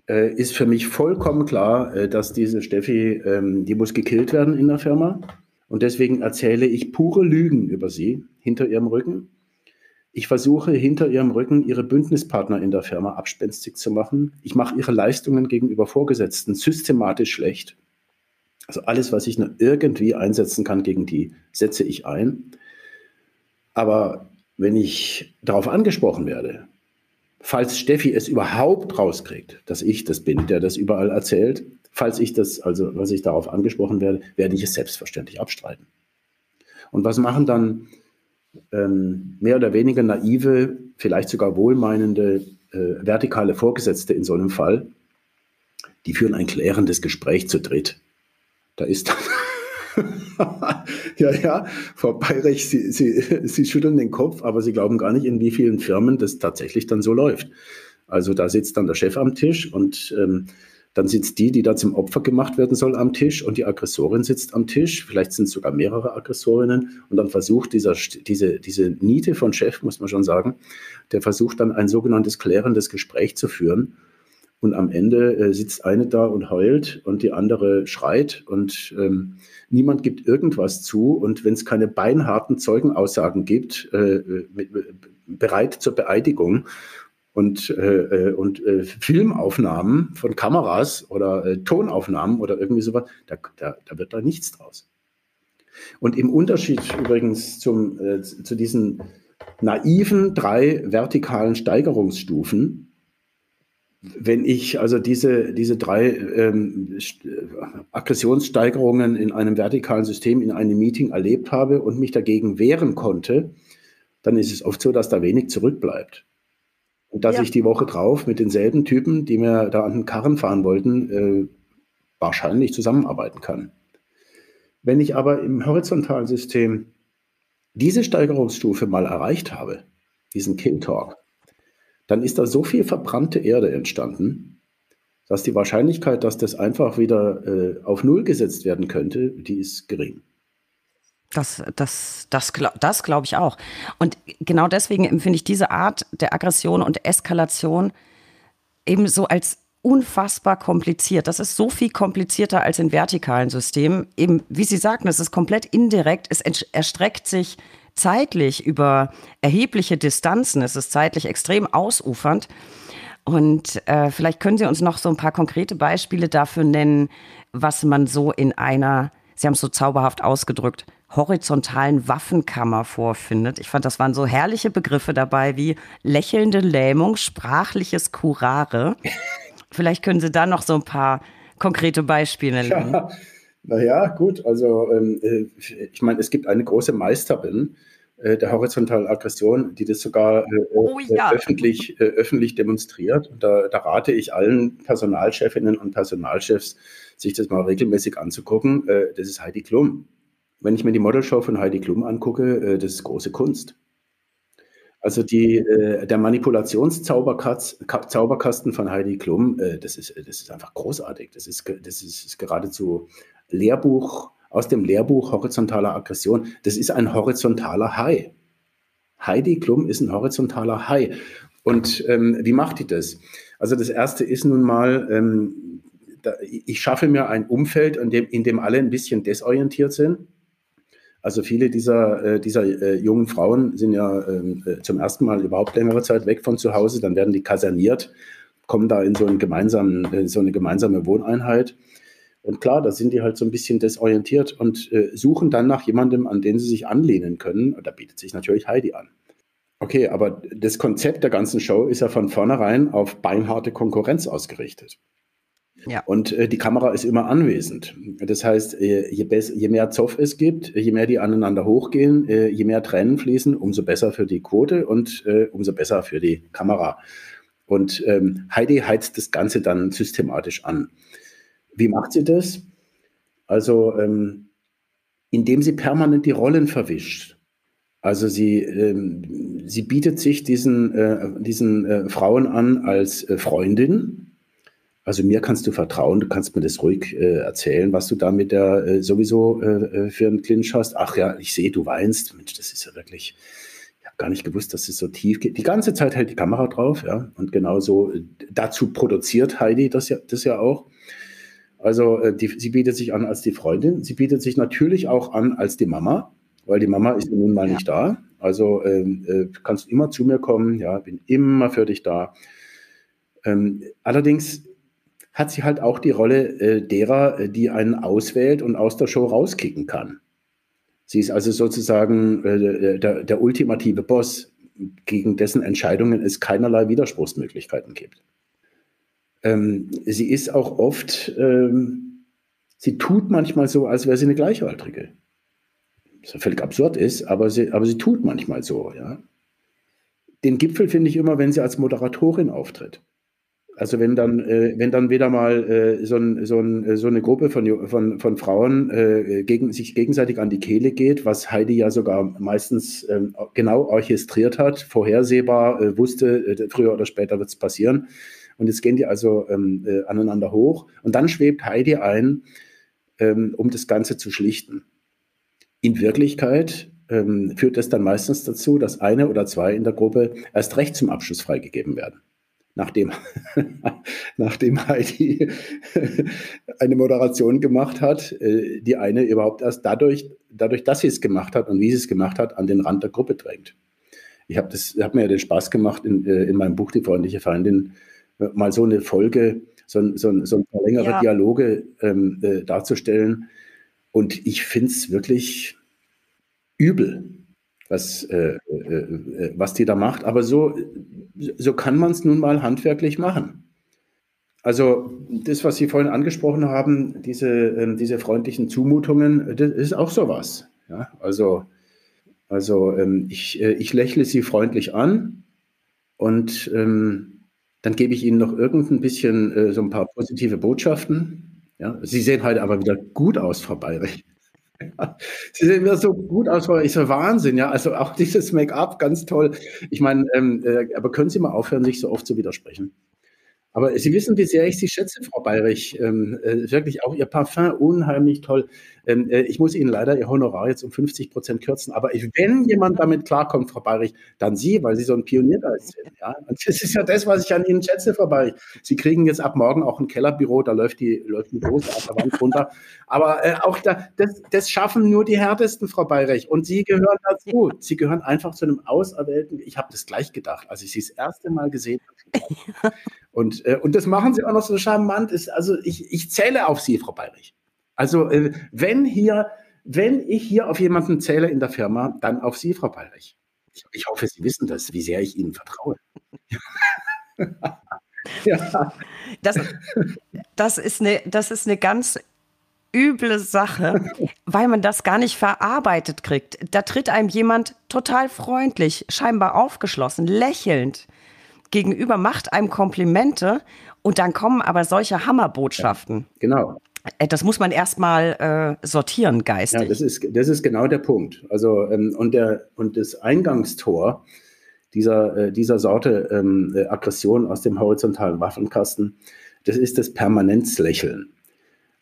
äh, ist für mich vollkommen klar, äh, dass diese Steffi, ähm, die muss gekillt werden in der Firma. Und deswegen erzähle ich pure Lügen über sie hinter ihrem Rücken. Ich versuche hinter ihrem Rücken ihre Bündnispartner in der Firma abspenstig zu machen. Ich mache ihre Leistungen gegenüber Vorgesetzten systematisch schlecht. Also alles, was ich nur irgendwie einsetzen kann gegen die, setze ich ein. Aber wenn ich darauf angesprochen werde, falls Steffi es überhaupt rauskriegt, dass ich das bin, der das überall erzählt, falls ich das, also was ich darauf angesprochen werde, werde ich es selbstverständlich abstreiten. Und was machen dann ähm, mehr oder weniger naive, vielleicht sogar wohlmeinende äh, vertikale Vorgesetzte in so einem Fall? Die führen ein klärendes Gespräch zu dritt. Da ist <laughs> ja, ja, Frau Bayrich, Sie, Sie, Sie schütteln den Kopf, aber Sie glauben gar nicht, in wie vielen Firmen das tatsächlich dann so läuft. Also da sitzt dann der Chef am Tisch und ähm, dann sitzt die, die da zum Opfer gemacht werden soll, am Tisch und die Aggressorin sitzt am Tisch. Vielleicht sind es sogar mehrere Aggressorinnen und dann versucht dieser, diese, diese Niete von Chef, muss man schon sagen, der versucht dann ein sogenanntes klärendes Gespräch zu führen. Und am Ende äh, sitzt eine da und heult und die andere schreit und ähm, niemand gibt irgendwas zu. Und wenn es keine beinharten Zeugenaussagen gibt, äh, äh mit, bereit zur Beeidigung, und, äh, äh, und äh, Filmaufnahmen von Kameras oder äh, Tonaufnahmen oder irgendwie sowas, da, da, da wird da nichts draus. Und im Unterschied übrigens zum, äh, zu diesen naiven drei vertikalen Steigerungsstufen, wenn ich also diese, diese drei ähm, Aggressionssteigerungen in einem vertikalen System in einem Meeting erlebt habe und mich dagegen wehren konnte, dann ist es oft so, dass da wenig zurückbleibt. Und dass ja. ich die Woche drauf mit denselben Typen, die mir da an den Karren fahren wollten, äh, wahrscheinlich zusammenarbeiten kann. Wenn ich aber im horizontalen System diese Steigerungsstufe mal erreicht habe, diesen Kill Talk, dann ist da so viel verbrannte Erde entstanden, dass die Wahrscheinlichkeit, dass das einfach wieder äh, auf Null gesetzt werden könnte, die ist gering. Das, das, das, das glaube ich auch. Und genau deswegen empfinde ich diese Art der Aggression und Eskalation eben so als unfassbar kompliziert. Das ist so viel komplizierter als in vertikalen Systemen. Eben, wie Sie sagten, es ist komplett indirekt. Es erstreckt sich zeitlich über erhebliche Distanzen. Es ist zeitlich extrem ausufernd. Und äh, vielleicht können Sie uns noch so ein paar konkrete Beispiele dafür nennen, was man so in einer, Sie haben es so zauberhaft ausgedrückt, horizontalen Waffenkammer vorfindet. Ich fand, das waren so herrliche Begriffe dabei wie lächelnde Lähmung, sprachliches Curare. <laughs> Vielleicht können Sie da noch so ein paar konkrete Beispiele nennen. Ja, naja, gut. Also ähm, äh, ich meine, es gibt eine große Meisterin äh, der horizontalen Aggression, die das sogar äh, oh, ja. öffentlich, öffentlich demonstriert. Und da, da rate ich allen Personalchefinnen und Personalchefs, sich das mal regelmäßig anzugucken. das ist Heidi Klum. Wenn ich mir die Modelshow von Heidi Klum angucke, äh, das ist große Kunst. Also die, äh, der Manipulationszauberkasten von Heidi Klum, äh, das, ist, das ist einfach großartig. Das ist, das ist geradezu Lehrbuch, aus dem Lehrbuch horizontaler Aggression. Das ist ein horizontaler Hai. Heidi Klum ist ein horizontaler Hai. Und ähm, wie macht die das? Also das erste ist nun mal, ähm, da, ich schaffe mir ein Umfeld, in dem, in dem alle ein bisschen desorientiert sind. Also viele dieser, äh, dieser äh, jungen Frauen sind ja ähm, äh, zum ersten Mal überhaupt längere Zeit weg von zu Hause, dann werden die kaserniert, kommen da in so, einen gemeinsamen, in so eine gemeinsame Wohneinheit. Und klar, da sind die halt so ein bisschen desorientiert und suchen dann nach jemandem, an den sie sich anlehnen können. Und da bietet sich natürlich Heidi an. Okay, aber das Konzept der ganzen Show ist ja von vornherein auf beinharte Konkurrenz ausgerichtet. Ja. Und äh, die Kamera ist immer anwesend. Das heißt, äh, je, je, mehr Zoff es gibt, je mehr die aneinander hochgehen, äh, je mehr Tränen fließen, umso besser für die Quote und äh, umso besser für die Kamera. Und ähm, Heidi heizt das Ganze dann systematisch an. Wie macht sie das? Also, ähm, indem sie permanent die Rollen verwischt. Also sie, ähm, sie bietet sich diesen, äh, diesen äh, Frauen an als Freundin, also mir kannst du vertrauen, du kannst mir das ruhig äh, erzählen, was du da mit der äh, sowieso äh, äh für einen Clinch hast. Ach ja, ich sehe, du weinst. Mensch, das ist ja wirklich, ich habe gar nicht gewusst, dass es so tief geht. Die ganze Zeit hält die Kamera drauf, ja. Und genauso äh, dazu produziert Heidi das ja, das ja auch. Also äh, die, sie bietet sich an als die Freundin. Sie bietet sich natürlich auch an als die Mama, weil die Mama ist nun mal nicht da. Also ähm, äh, kannst immer zu mir kommen, ja, bin immer für dich da. Ähm, allerdings hat sie halt auch die Rolle äh, derer, äh, die einen auswählt und aus der Show rauskicken kann. Sie ist also sozusagen äh, der, der, ultimative Boss, gegen dessen Entscheidungen es keinerlei Widerspruchsmöglichkeiten gibt. Ähm, sie ist auch oft, ähm, sie tut manchmal so, als wäre sie eine Gleichaltrige. was völlig absurd ist, aber sie, aber sie tut manchmal so, ja. Den Gipfel finde ich immer, wenn sie als Moderatorin auftritt. Also wenn dann, äh, wenn dann wieder mal äh, so, ein, so, ein, äh, so, eine Gruppe von, von, von Frauen äh, gegen, sich gegenseitig an die Kehle geht, was Heidi ja sogar meistens ähm, genau orchestriert hat, vorhersehbar äh, wusste, äh, früher oder später wird es passieren. Und jetzt gehen die also ähm, aneinander hoch. Und dann schwebt Heidi ein, ähm, um das Ganze zu schlichten. In Wirklichkeit ähm, führt das dann meistens dazu, dass eine oder zwei in der Gruppe erst recht zum Abschluss freigegeben werden nachdem, <laughs> nachdem Heidi <laughs> eine Moderation gemacht hat, äh, die eine überhaupt erst dadurch, dadurch, dass sie es gemacht hat und wie sie es gemacht hat, an den Rand der Gruppe drängt. Ich habe hab mir ja den Spaß gemacht, in, äh, in meinem Buch Die freundliche Feindin äh, mal so eine Folge, so, so, so ein paar längere ja. Dialoge ähm, äh, darzustellen. Und ich finde es wirklich übel, was, äh, äh, was die da macht. Aber so, so kann man es nun mal handwerklich machen. Also das, was Sie vorhin angesprochen haben, diese, ähm, diese freundlichen Zumutungen, das ist auch sowas. Ja? Also, also ähm, ich, äh, ich lächle Sie freundlich an und ähm, dann gebe ich Ihnen noch irgendein bisschen äh, so ein paar positive Botschaften. Ja? Sie sehen heute aber wieder gut aus, Frau Bayrich. Sie sehen mir so gut aus, ich so Wahnsinn, ja. Also auch dieses Make-up, ganz toll. Ich meine, ähm, äh, aber können Sie mal aufhören, sich so oft zu widersprechen? Aber Sie wissen, wie sehr ich Sie schätze, Frau Bayrich. Ähm, äh, wirklich auch Ihr Parfum unheimlich toll. Ähm, äh, ich muss Ihnen leider Ihr Honorar jetzt um 50 Prozent kürzen. Aber wenn jemand damit klarkommt, Frau Bayrich, dann Sie, weil Sie so ein Pioniergeist sind. Ja? Und das ist ja das, was ich an Ihnen schätze, Frau Bayrich. Sie kriegen jetzt ab morgen auch ein Kellerbüro, da läuft die, läuft die Dose aus der Wand runter. Aber äh, auch da, das, das schaffen nur die Härtesten, Frau Bayrich. Und Sie gehören dazu. Sie gehören einfach zu einem Auserwählten. Ich habe das gleich gedacht, als ich Sie das erste Mal gesehen habe. <laughs> Und, äh, und das machen sie auch noch so charmant. Ist, also ich, ich zähle auf Sie, Frau Bayrich. Also äh, wenn hier, wenn ich hier auf jemanden zähle in der Firma, dann auf Sie, Frau Bayrich. Ich, ich hoffe, Sie wissen das, wie sehr ich Ihnen vertraue. <laughs> ja. Das, das, ist eine, das ist eine ganz üble Sache, weil man das gar nicht verarbeitet kriegt. Da tritt einem jemand total freundlich, scheinbar aufgeschlossen, lächelnd Gegenüber macht einem Komplimente und dann kommen aber solche Hammerbotschaften. Ja, genau. Äh, das muss man erstmal äh, sortieren, geistig. Ja, das ist, das ist genau der Punkt. Also, ähm, und, der, und das Eingangstor dieser, äh, dieser Sorte ähm, äh, Aggression aus dem horizontalen Waffenkasten, das ist das Permanenzlächeln.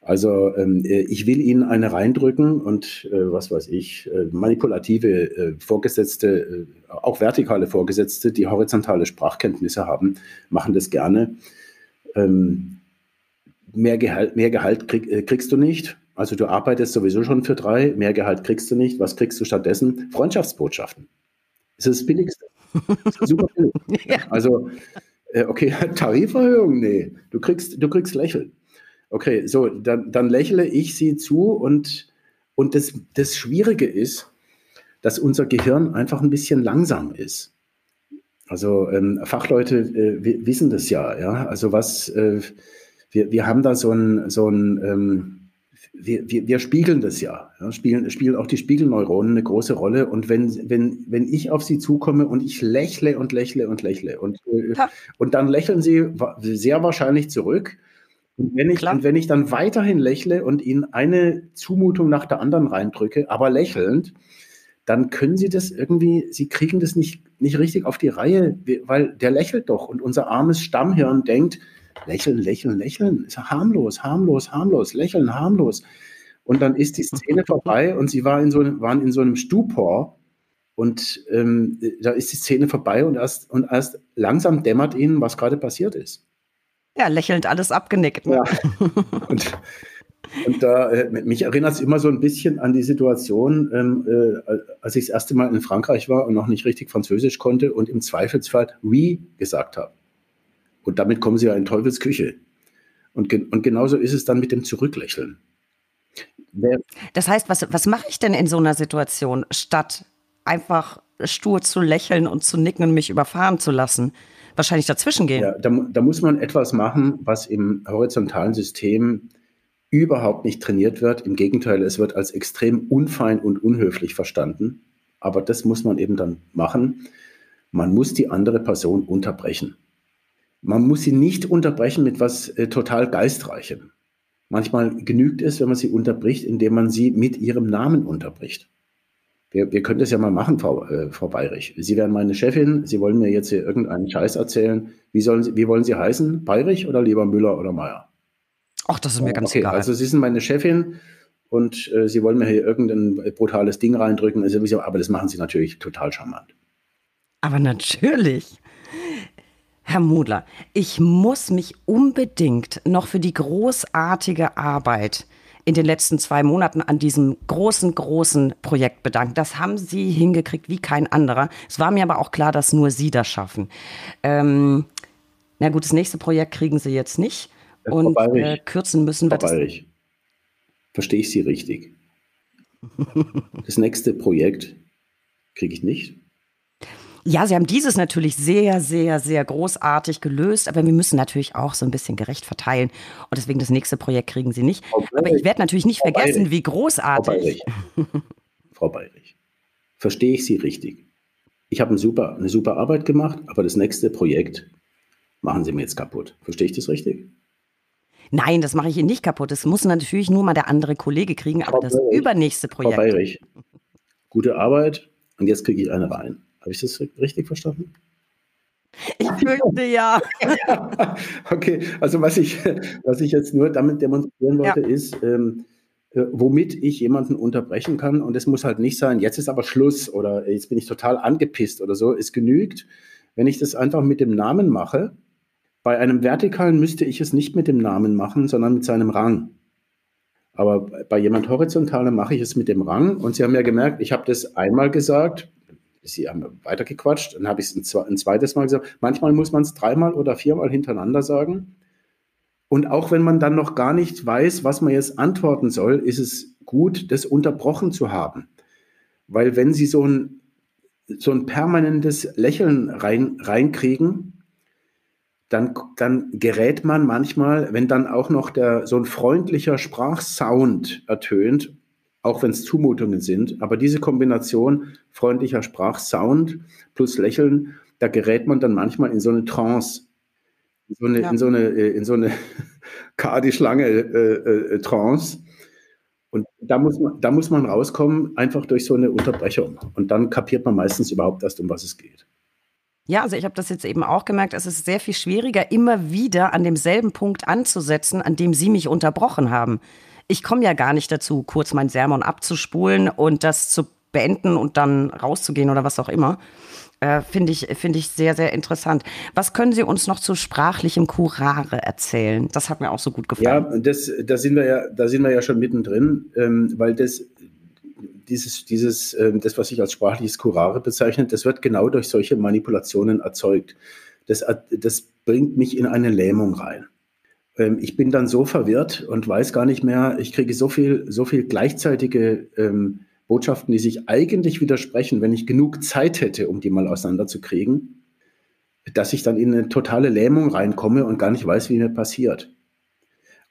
Also ähm, äh, ich will Ihnen eine reindrücken und äh, was weiß ich, äh, manipulative äh, Vorgesetzte, auch vertikale Vorgesetzte, die horizontale Sprachkenntnisse haben, machen das gerne. Ähm, mehr Gehalt, mehr Gehalt krieg, äh, kriegst du nicht. Also du arbeitest sowieso schon für drei, mehr Gehalt kriegst du nicht. Was kriegst du stattdessen? Freundschaftsbotschaften. Das ist das Billigste. Das <laughs> ist super billig. ja. Also, okay, <laughs> Tariferhöhung, nee. Du kriegst, du kriegst Lächeln. Okay, so, dann, dann lächle ich sie zu und, und das, das Schwierige ist, dass unser Gehirn einfach ein bisschen langsam ist. Also ähm, Fachleute äh, wissen das ja, ja. Also was, äh, wir, wir haben da so ein, so ein ähm, wir, wir, wir spiegeln das ja, ja, spielen, spielen auch die Spiegelneuronen eine große Rolle. Und wenn, wenn, wenn ich auf sie zukomme und ich lächle und lächle und lächle und, äh, und dann lächeln sie sehr wahrscheinlich zurück, und wenn, ich, und wenn ich dann weiterhin lächle und Ihnen eine Zumutung nach der anderen reindrücke, aber lächelnd, dann können Sie das irgendwie, Sie kriegen das nicht, nicht richtig auf die Reihe, weil der lächelt doch und unser armes Stammhirn denkt, lächeln, lächeln, lächeln, ist harmlos, harmlos, harmlos, lächeln, harmlos. Und dann ist die Szene <laughs> vorbei und Sie war in so, waren in so einem Stupor und ähm, da ist die Szene vorbei und erst, und erst langsam dämmert Ihnen, was gerade passiert ist. Ja, lächelnd alles abgenickt. Ne? Ja. Und, und da, äh, mich erinnert es immer so ein bisschen an die Situation, ähm, äh, als ich das erste Mal in Frankreich war und noch nicht richtig Französisch konnte und im Zweifelsfall oui gesagt habe. Und damit kommen sie ja in Teufels Küche. Und, ge und genauso ist es dann mit dem Zurücklächeln. Wer das heißt, was, was mache ich denn in so einer Situation, statt einfach stur zu lächeln und zu nicken und mich überfahren zu lassen? wahrscheinlich dazwischen gehen. Ja, da, da, muss man etwas machen, was im horizontalen System überhaupt nicht trainiert wird. Im Gegenteil, es wird als extrem unfein und unhöflich verstanden. Aber das muss man eben dann machen. Man muss die andere Person unterbrechen. Man muss sie nicht unterbrechen mit was äh, total Geistreichem. Manchmal genügt es, wenn man sie unterbricht, indem man sie mit ihrem Namen unterbricht. Wir, wir können das ja mal machen, Frau, äh, Frau Bayrich. Sie wären meine Chefin, Sie wollen mir jetzt hier irgendeinen Scheiß erzählen. Wie, sollen sie, wie wollen Sie heißen? Bayrich oder lieber Müller oder Meier? Ach, das ist mir ganz okay, egal. Also Sie sind meine Chefin und äh, Sie wollen mir hier irgendein brutales Ding reindrücken. Also, aber das machen Sie natürlich total charmant. Aber natürlich. Herr Mudler, ich muss mich unbedingt noch für die großartige Arbeit in den letzten zwei Monaten an diesem großen, großen Projekt bedanken. Das haben Sie hingekriegt wie kein anderer. Es war mir aber auch klar, dass nur Sie das schaffen. Ähm, na gut, das nächste Projekt kriegen Sie jetzt nicht. Und äh, kürzen müssen wir das. Verstehe ich Sie richtig? <laughs> Das nächste Projekt kriege ich nicht. Ja, sie haben dieses natürlich sehr, sehr, sehr großartig gelöst, aber wir müssen natürlich auch so ein bisschen gerecht verteilen. Und deswegen das nächste Projekt kriegen sie nicht. Frau aber ich werde natürlich nicht Frau vergessen, Bayrich. wie großartig. Frau Bayrich. Frau Bayrich, verstehe ich Sie richtig? Ich habe ein super, eine super Arbeit gemacht, aber das nächste Projekt machen Sie mir jetzt kaputt. Verstehe ich das richtig? Nein, das mache ich Ihnen nicht kaputt. Das muss natürlich nur mal der andere Kollege kriegen, aber Frau das Bayrich. übernächste Projekt. Frau Bayrich, gute Arbeit und jetzt kriege ich eine rein. Habe ich das richtig verstanden? Ich fürchte ja. <laughs> okay, also was ich, was ich jetzt nur damit demonstrieren wollte, ja. ist, ähm, äh, womit ich jemanden unterbrechen kann. Und es muss halt nicht sein, jetzt ist aber Schluss oder jetzt bin ich total angepisst oder so. Es genügt, wenn ich das einfach mit dem Namen mache. Bei einem Vertikalen müsste ich es nicht mit dem Namen machen, sondern mit seinem Rang. Aber bei jemand Horizontalen mache ich es mit dem Rang. Und Sie haben ja gemerkt, ich habe das einmal gesagt, Sie haben weitergequatscht, dann habe ich es ein, zweites Mal gesagt. Manchmal muss man es dreimal oder viermal hintereinander sagen. Und auch wenn man dann noch gar nicht weiß, was man jetzt antworten soll, ist es gut, das unterbrochen zu haben. Weil wenn Sie so ein, so ein permanentes Lächeln rein, reinkriegen, dann, dann gerät man manchmal, wenn dann auch noch der, so ein freundlicher Sprachsound ertönt auch wenn es Zumutungen sind. Aber diese Kombination freundlicher Sprachsound plus Lächeln, da gerät man dann manchmal in so eine Trance, in so eine, ja. in so eine, äh, in so eine <laughs> Kadi-Schlange äh, äh, Trance. Und da muss, man, da muss man rauskommen, einfach durch so eine Unterbrechung. Und dann kapiert man meistens überhaupt erst, um was es geht. Ja, also ich habe das jetzt eben auch gemerkt, es ist sehr viel schwieriger, immer wieder an demselben Punkt anzusetzen, an dem Sie mich unterbrochen haben ich komme ja gar nicht dazu, kurz mein Sermon abzuspulen und das zu beenden und dann rauszugehen oder was auch immer. Äh, Finde ich, find ich sehr, sehr interessant. Was können Sie uns noch zu sprachlichem Curare erzählen? Das hat mir auch so gut gefallen. Ja, das, da, sind wir ja, da sind wir ja schon mittendrin, ähm, weil das, dieses, dieses, äh, das, was ich als sprachliches Curare bezeichne, das wird genau durch solche Manipulationen erzeugt. Das, das bringt mich in eine Lähmung rein. Ähm, ich bin dann so verwirrt und weiß gar nicht mehr, ich kriege so viel, so viel gleichzeitige ähm, Botschaften, die sich eigentlich widersprechen, wenn ich genug Zeit hätte, um die mal auseinanderzukriegen, dass ich dann in eine totale Lähmung reinkomme und gar nicht weiß, wie mir passiert.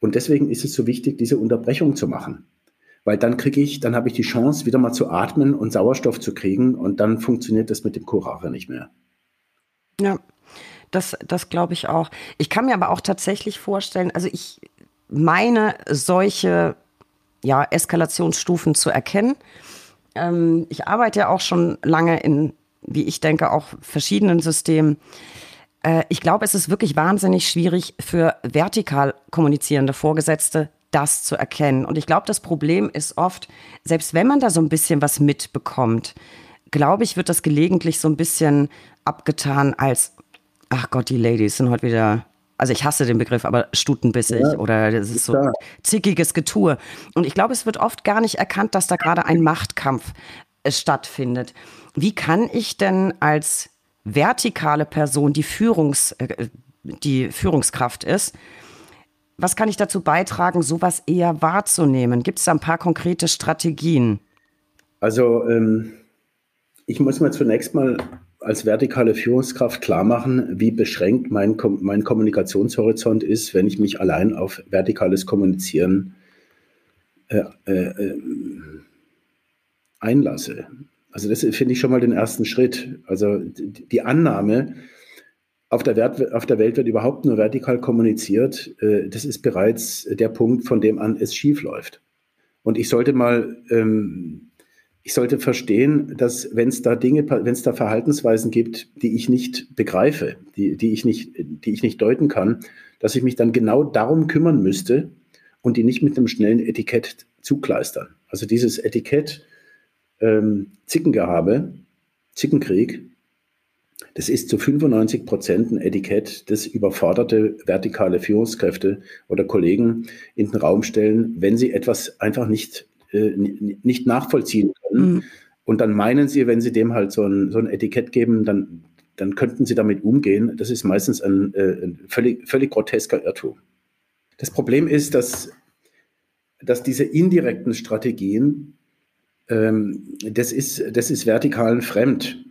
Und deswegen ist es so wichtig, diese Unterbrechung zu machen. Weil dann kriege ich, dann habe ich die Chance, wieder mal zu atmen und Sauerstoff zu kriegen und dann funktioniert das mit dem Curare nicht mehr. Ja, das, das glaube ich auch. Ich kann mir aber auch tatsächlich vorstellen, also ich meine, solche ja, Eskalationsstufen zu erkennen. Ähm, ich arbeite ja auch schon lange in, wie ich denke, auch verschiedenen Systemen. Äh, ich glaube, es ist wirklich wahnsinnig schwierig für vertikal kommunizierende Vorgesetzte, das zu erkennen. Und ich glaube, das Problem ist oft, selbst wenn man da so ein bisschen was mitbekommt, glaube ich, wird das gelegentlich so ein bisschen abgetan als, ach Gott, die Ladies sind heute wieder also ich hasse den Begriff, aber stutenbissig ja, oder das ist so klar. zickiges Getue. Und ich glaube, es wird oft gar nicht erkannt, dass da gerade ein Machtkampf äh, stattfindet. Wie kann ich denn als vertikale Person, die, Führungs, äh, die Führungskraft ist, was kann ich dazu beitragen, sowas eher wahrzunehmen? Gibt es da ein paar konkrete Strategien? Also ähm, ich muss mir zunächst mal als vertikale Führungskraft klar machen, wie beschränkt mein, mein Kommunikationshorizont ist, wenn ich mich allein auf vertikales Kommunizieren äh, äh, einlasse. Also das finde ich schon mal den ersten Schritt. Also die Annahme, auf der, Wert, auf der Welt wird überhaupt nur vertikal kommuniziert, äh, das ist bereits der Punkt, von dem an es schief läuft. Und ich sollte mal, ähm, ich sollte verstehen, dass wenn es da Dinge, wenn es da Verhaltensweisen gibt, die ich nicht begreife, die, die, ich nicht, die ich nicht deuten kann, dass ich mich dann genau darum kümmern müsste und die nicht mit einem schnellen Etikett zukleistern. Also dieses Etikett ähm, Zickengehabe, Zickenkrieg, das ist zu 95 Prozent ein Etikett, das überforderte vertikale Führungskräfte oder Kollegen in den Raum stellen, wenn sie etwas einfach nicht, äh, nicht nachvollziehen können. Mhm. Und dann meinen sie, wenn sie dem halt so ein, so ein Etikett geben, dann, dann könnten sie damit umgehen. Das ist meistens ein, äh, ein völlig, völlig grotesker Irrtum. Das Problem ist, dass, dass diese indirekten Strategien, ähm, das, ist, das ist vertikalen fremd.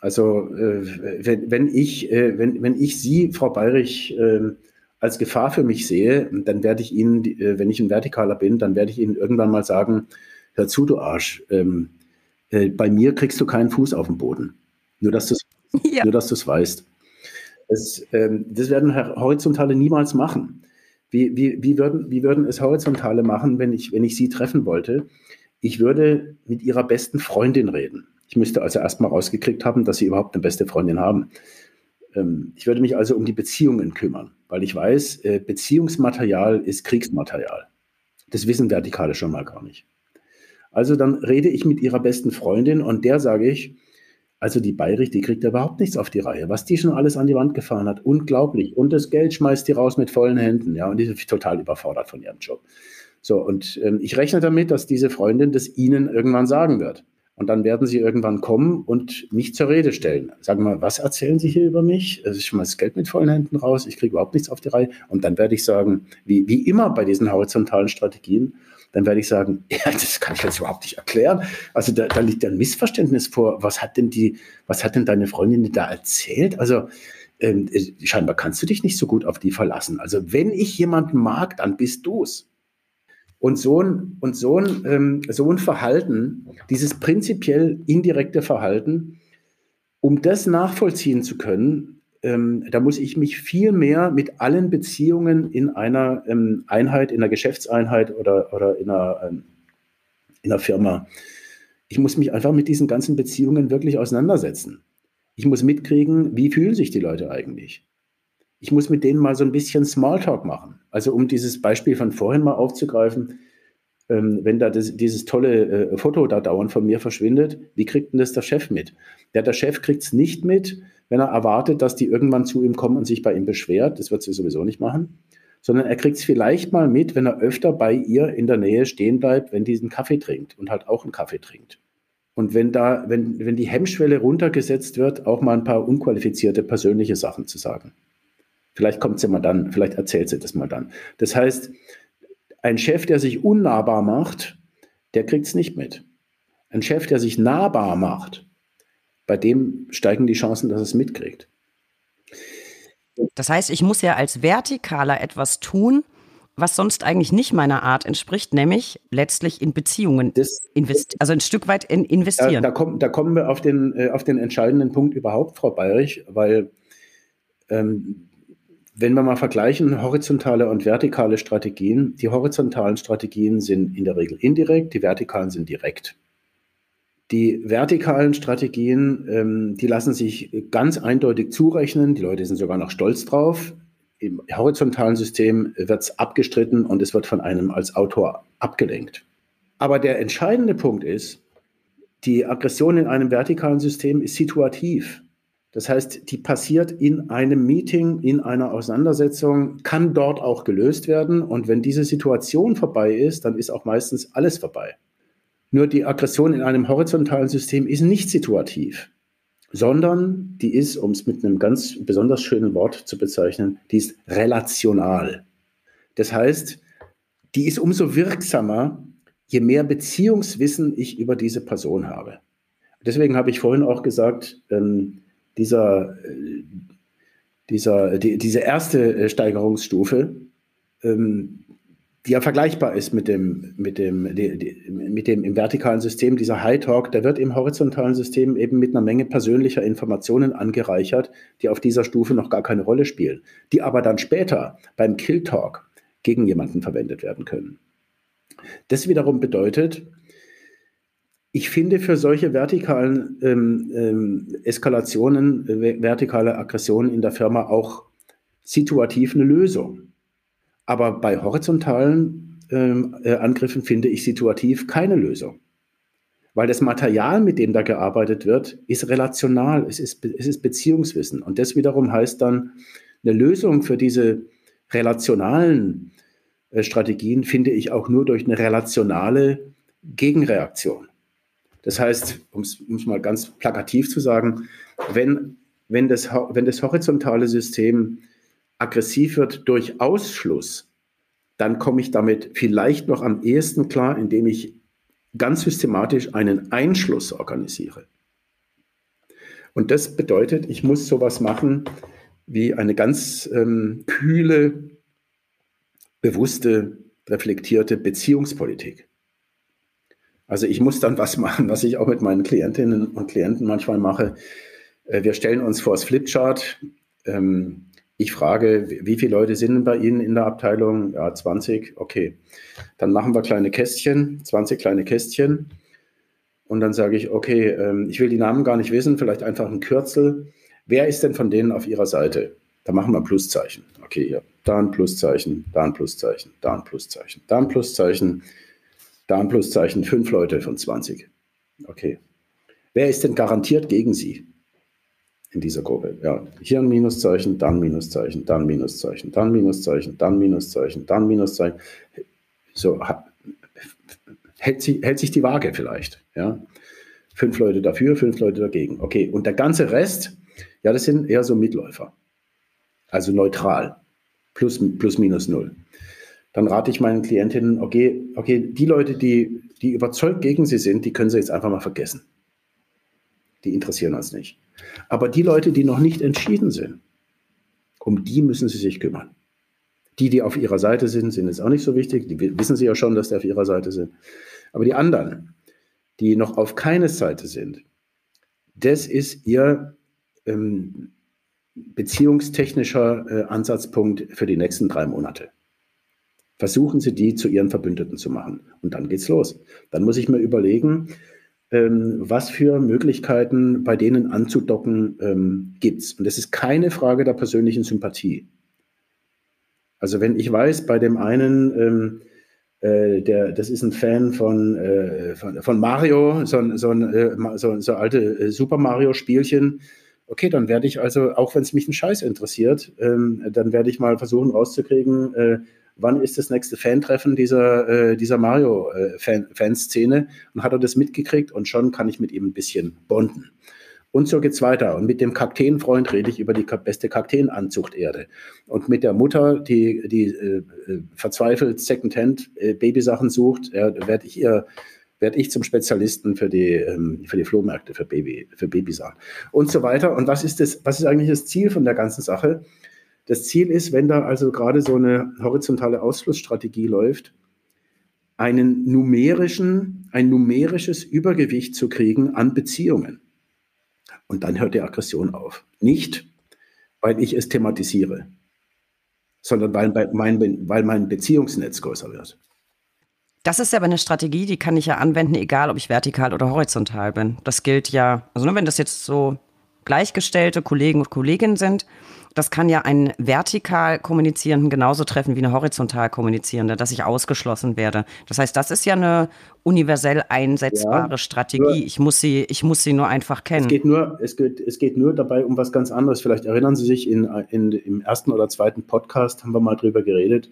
Also äh, wenn, wenn, ich, äh, wenn, wenn ich Sie, Frau Bayrich, äh, als Gefahr für mich sehe, dann werde ich Ihnen, äh, wenn ich ein Vertikaler bin, dann werde ich Ihnen irgendwann mal sagen, hör zu, du Arsch, ähm, äh, bei mir kriegst du keinen Fuß auf den Boden. Nur, dass du <laughs> es ja. weißt. Das, ähm, das werden Horizontale niemals machen. Wie, wie, wie, würden, wie würden es Horizontale machen, wenn ich, wenn ich Sie treffen wollte? Ich würde mit Ihrer besten Freundin reden. Ich müsste also erstmal rausgekriegt haben, dass Sie überhaupt eine beste Freundin haben. Ähm, ich würde mich also um die Beziehungen kümmern, weil ich weiß, äh, Beziehungsmaterial ist Kriegsmaterial. Das wissen Vertikale schon mal gar nicht. Also dann rede ich mit ihrer besten Freundin und der sage ich, also die Bayrich, die kriegt ja überhaupt nichts auf die Reihe. Was die schon alles an die Wand gefahren hat, unglaublich. Und das Geld schmeißt die raus mit vollen Händen. Ja, und die ist total überfordert von ihrem Job. So, und ähm, ich rechne damit, dass diese Freundin das Ihnen irgendwann sagen wird. Und dann werden sie irgendwann kommen und mich zur Rede stellen. Sagen mal, was erzählen Sie hier über mich? Also ich schmeiße Geld mit vollen Händen raus, ich kriege überhaupt nichts auf die Reihe. Und dann werde ich sagen, wie, wie immer bei diesen horizontalen Strategien, dann werde ich sagen, <laughs> ja, das kann ich jetzt überhaupt nicht erklären. Also da, da liegt ein Missverständnis vor. Was hat denn die, was hat denn deine Freundin da erzählt? Also ähm, scheinbar kannst du dich nicht so gut auf die verlassen. Also wenn ich jemanden mag, dann bist du es. Und so ein, und so ein, ähm, so ein Verhalten, dieses prinzipiell indirekte Verhalten, um das nachvollziehen zu können, ähm, da muss ich mich viel mehr mit allen Beziehungen in einer ähm, Einheit, in einer Geschäftseinheit oder, oder in, einer, ähm, in einer Firma, ich muss mich einfach mit diesen ganzen Beziehungen wirklich auseinandersetzen. Ich muss mitkriegen, wie fühlen sich die Leute eigentlich ich muss mit denen mal so ein bisschen Smalltalk machen. Also um dieses Beispiel von vorhin mal aufzugreifen, ähm, wenn da das, dieses tolle äh, Foto da dauernd von mir verschwindet, wie kriegt denn das der Chef mit? Ja, der Chef kriegt es nicht mit, wenn er erwartet, dass die irgendwann zu ihm kommen und sich bei ihm beschwert. Das wird sie sowieso nicht machen. Sondern er kriegt es vielleicht mal mit, wenn er öfter bei ihr in der Nähe stehen bleibt, wenn die einen Kaffee trinkt und halt auch einen Kaffee trinkt. Und wenn da, wenn, wenn die Hemmschwelle runtergesetzt wird, auch mal ein paar unqualifizierte persönliche Sachen zu sagen. Vielleicht kommt sie mal dann, vielleicht erzählt sie das mal dann. Das heißt, ein Chef, der sich unnahbar macht, der kriegt es nicht mit. Ein Chef, der sich nahbar macht, bei dem steigen die Chancen, dass es mitkriegt. Das heißt, ich muss ja als Vertikaler etwas tun, was sonst eigentlich nicht meiner Art entspricht, nämlich letztlich in Beziehungen investieren, also ein Stück weit in investieren. Da, da, komm, da kommen wir auf den, äh, auf den entscheidenden Punkt überhaupt, Frau Bayrich, weil ähm, wenn wir mal vergleichen, horizontale und vertikale Strategien, die horizontalen Strategien sind in der Regel indirekt, die vertikalen sind direkt. Die vertikalen Strategien, ähm, die lassen sich ganz eindeutig zurechnen, die Leute sind sogar noch stolz drauf. Im horizontalen System wird es abgestritten und es wird von einem als Autor abgelenkt. Aber der entscheidende Punkt ist, die Aggression in einem vertikalen System ist situativ. Das heißt, die passiert in einem Meeting, in einer Auseinandersetzung, kann dort auch gelöst werden. Und wenn diese Situation vorbei ist, dann ist auch meistens alles vorbei. Nur die Aggression in einem horizontalen System ist nicht situativ, sondern die ist, um es mit einem ganz besonders schönen Wort zu bezeichnen, die ist relational. Das heißt, die ist umso wirksamer, je mehr Beziehungswissen ich über diese Person habe. Deswegen habe ich vorhin auch gesagt, ähm, dieser, dieser, die, diese erste äh, Steigerungsstufe, ähm, die ja vergleichbar ist mit dem, mit dem, die, die, mit dem im vertikalen System, dieser High Talk, der wird im horizontalen System eben mit einer Menge persönlicher Informationen angereichert, die auf dieser Stufe noch gar keine Rolle spielen, die aber dann später beim Kill Talk gegen jemanden verwendet werden können. Das wiederum bedeutet, ich finde für solche vertikalen ähm, ähm, Eskalationen, äh, vertikale Aggressionen in der Firma auch situativ eine Lösung. Aber bei horizontalen ähm, äh, Angriffen finde ich situativ keine Lösung. Weil das Material, mit dem da gearbeitet wird, ist relational, es ist, es ist Beziehungswissen. Und das wiederum heißt dann, eine Lösung für diese relationalen äh, Strategien finde ich auch nur durch eine relationale Gegenreaktion. Das heißt, um es mal ganz plakativ zu sagen, wenn, wenn, das, wenn das horizontale System aggressiv wird durch Ausschluss, dann komme ich damit vielleicht noch am ehesten klar, indem ich ganz systematisch einen Einschluss organisiere. Und das bedeutet, ich muss sowas machen wie eine ganz ähm, kühle, bewusste, reflektierte Beziehungspolitik. Also ich muss dann was machen, was ich auch mit meinen Klientinnen und Klienten manchmal mache. Äh, wir stellen uns vor das Flipchart. Ähm, ich frage, wie viele Leute sind bei Ihnen in der Abteilung? Ja, 20. Okay. Dann machen wir kleine Kästchen, 20 kleine Kästchen. Und dann sage ich, okay, ähm, ich will die Namen gar nicht wissen, vielleicht einfach ein Kürzel. Wer ist denn von denen auf Ihrer Seite? Da machen wir ein Pluszeichen. Okay, hier. Da ein Pluszeichen, da ein Pluszeichen, da ein Pluszeichen, da ein Pluszeichen, da ein Pluszeichen. Fünf Leute von 20. Okay. Wer ist denn garantiert gegen Sie? in dieser Gruppe. Ja, hier ein Minuszeichen, dann Minuszeichen, dann Minuszeichen, dann Minuszeichen, dann Minuszeichen, dann Minuszeichen. So hält, sich, hält sich die Waage vielleicht. Ja. Fünf Leute dafür, fünf Leute dagegen. Okay, und der ganze Rest, ja, das sind eher so Mitläufer. Also neutral. Plus, plus minus null. Dann rate ich meinen Klientinnen, okay, okay, die Leute, die, die überzeugt gegen sie sind, die können sie jetzt einfach mal vergessen. Die interessieren uns nicht. Aber die Leute, die noch nicht entschieden sind, um die müssen Sie sich kümmern. Die, die auf Ihrer Seite sind, sind jetzt auch nicht so wichtig. Die wissen Sie ja schon, dass die auf Ihrer Seite sind. Aber die anderen, die noch auf keine Seite sind, das ist Ihr ähm, beziehungstechnischer äh, Ansatzpunkt für die nächsten drei Monate. Versuchen Sie, die zu Ihren Verbündeten zu machen. Und dann geht's los. Dann muss ich mir überlegen, ähm, was für Möglichkeiten bei denen anzudocken ähm, gibt es. Und das ist keine Frage der persönlichen Sympathie. Also wenn ich weiß, bei dem einen, ähm, äh, der, das ist ein Fan von, äh, von, von, Mario, so, so, äh, so, so alte äh, Super Mario-Spielchen, okay, dann werde ich also, auch wenn es mich ein Scheiß interessiert, ähm, dann werde ich mal versuchen rauszukriegen, äh, wann ist das nächste Fantreffen dieser, äh, dieser Mario-Fanszene äh, und hat er das mitgekriegt und schon kann ich mit ihm ein bisschen bonden. Und so geht's weiter. Und mit dem Kakteenfreund rede ich über die beste Kakteenanzuchterde. Und mit der Mutter, die, die äh, äh verzweifelt Secondhand äh, Babysachen sucht, äh, werde ich ihr werde ich zum Spezialisten für die, ähm, für die Flohmärkte, für, Baby, für Babysachen und so weiter. Und was ist, das, was ist eigentlich das Ziel von der ganzen Sache? Das Ziel ist, wenn da also gerade so eine horizontale Ausflussstrategie läuft, einen numerischen, ein numerisches Übergewicht zu kriegen an Beziehungen. Und dann hört die Aggression auf. Nicht, weil ich es thematisiere, sondern weil mein, weil mein Beziehungsnetz größer wird. Das ist aber eine Strategie, die kann ich ja anwenden, egal ob ich vertikal oder horizontal bin. Das gilt ja, also wenn das jetzt so gleichgestellte Kollegen und Kolleginnen sind, das kann ja einen vertikal kommunizierenden genauso treffen wie eine horizontal kommunizierende, dass ich ausgeschlossen werde. Das heißt, das ist ja eine universell einsetzbare ja, Strategie. Ich muss sie, ich muss sie nur einfach kennen. Es geht nur, es geht, es geht nur dabei um was ganz anderes. Vielleicht erinnern Sie sich, in, in, im ersten oder zweiten Podcast haben wir mal drüber geredet,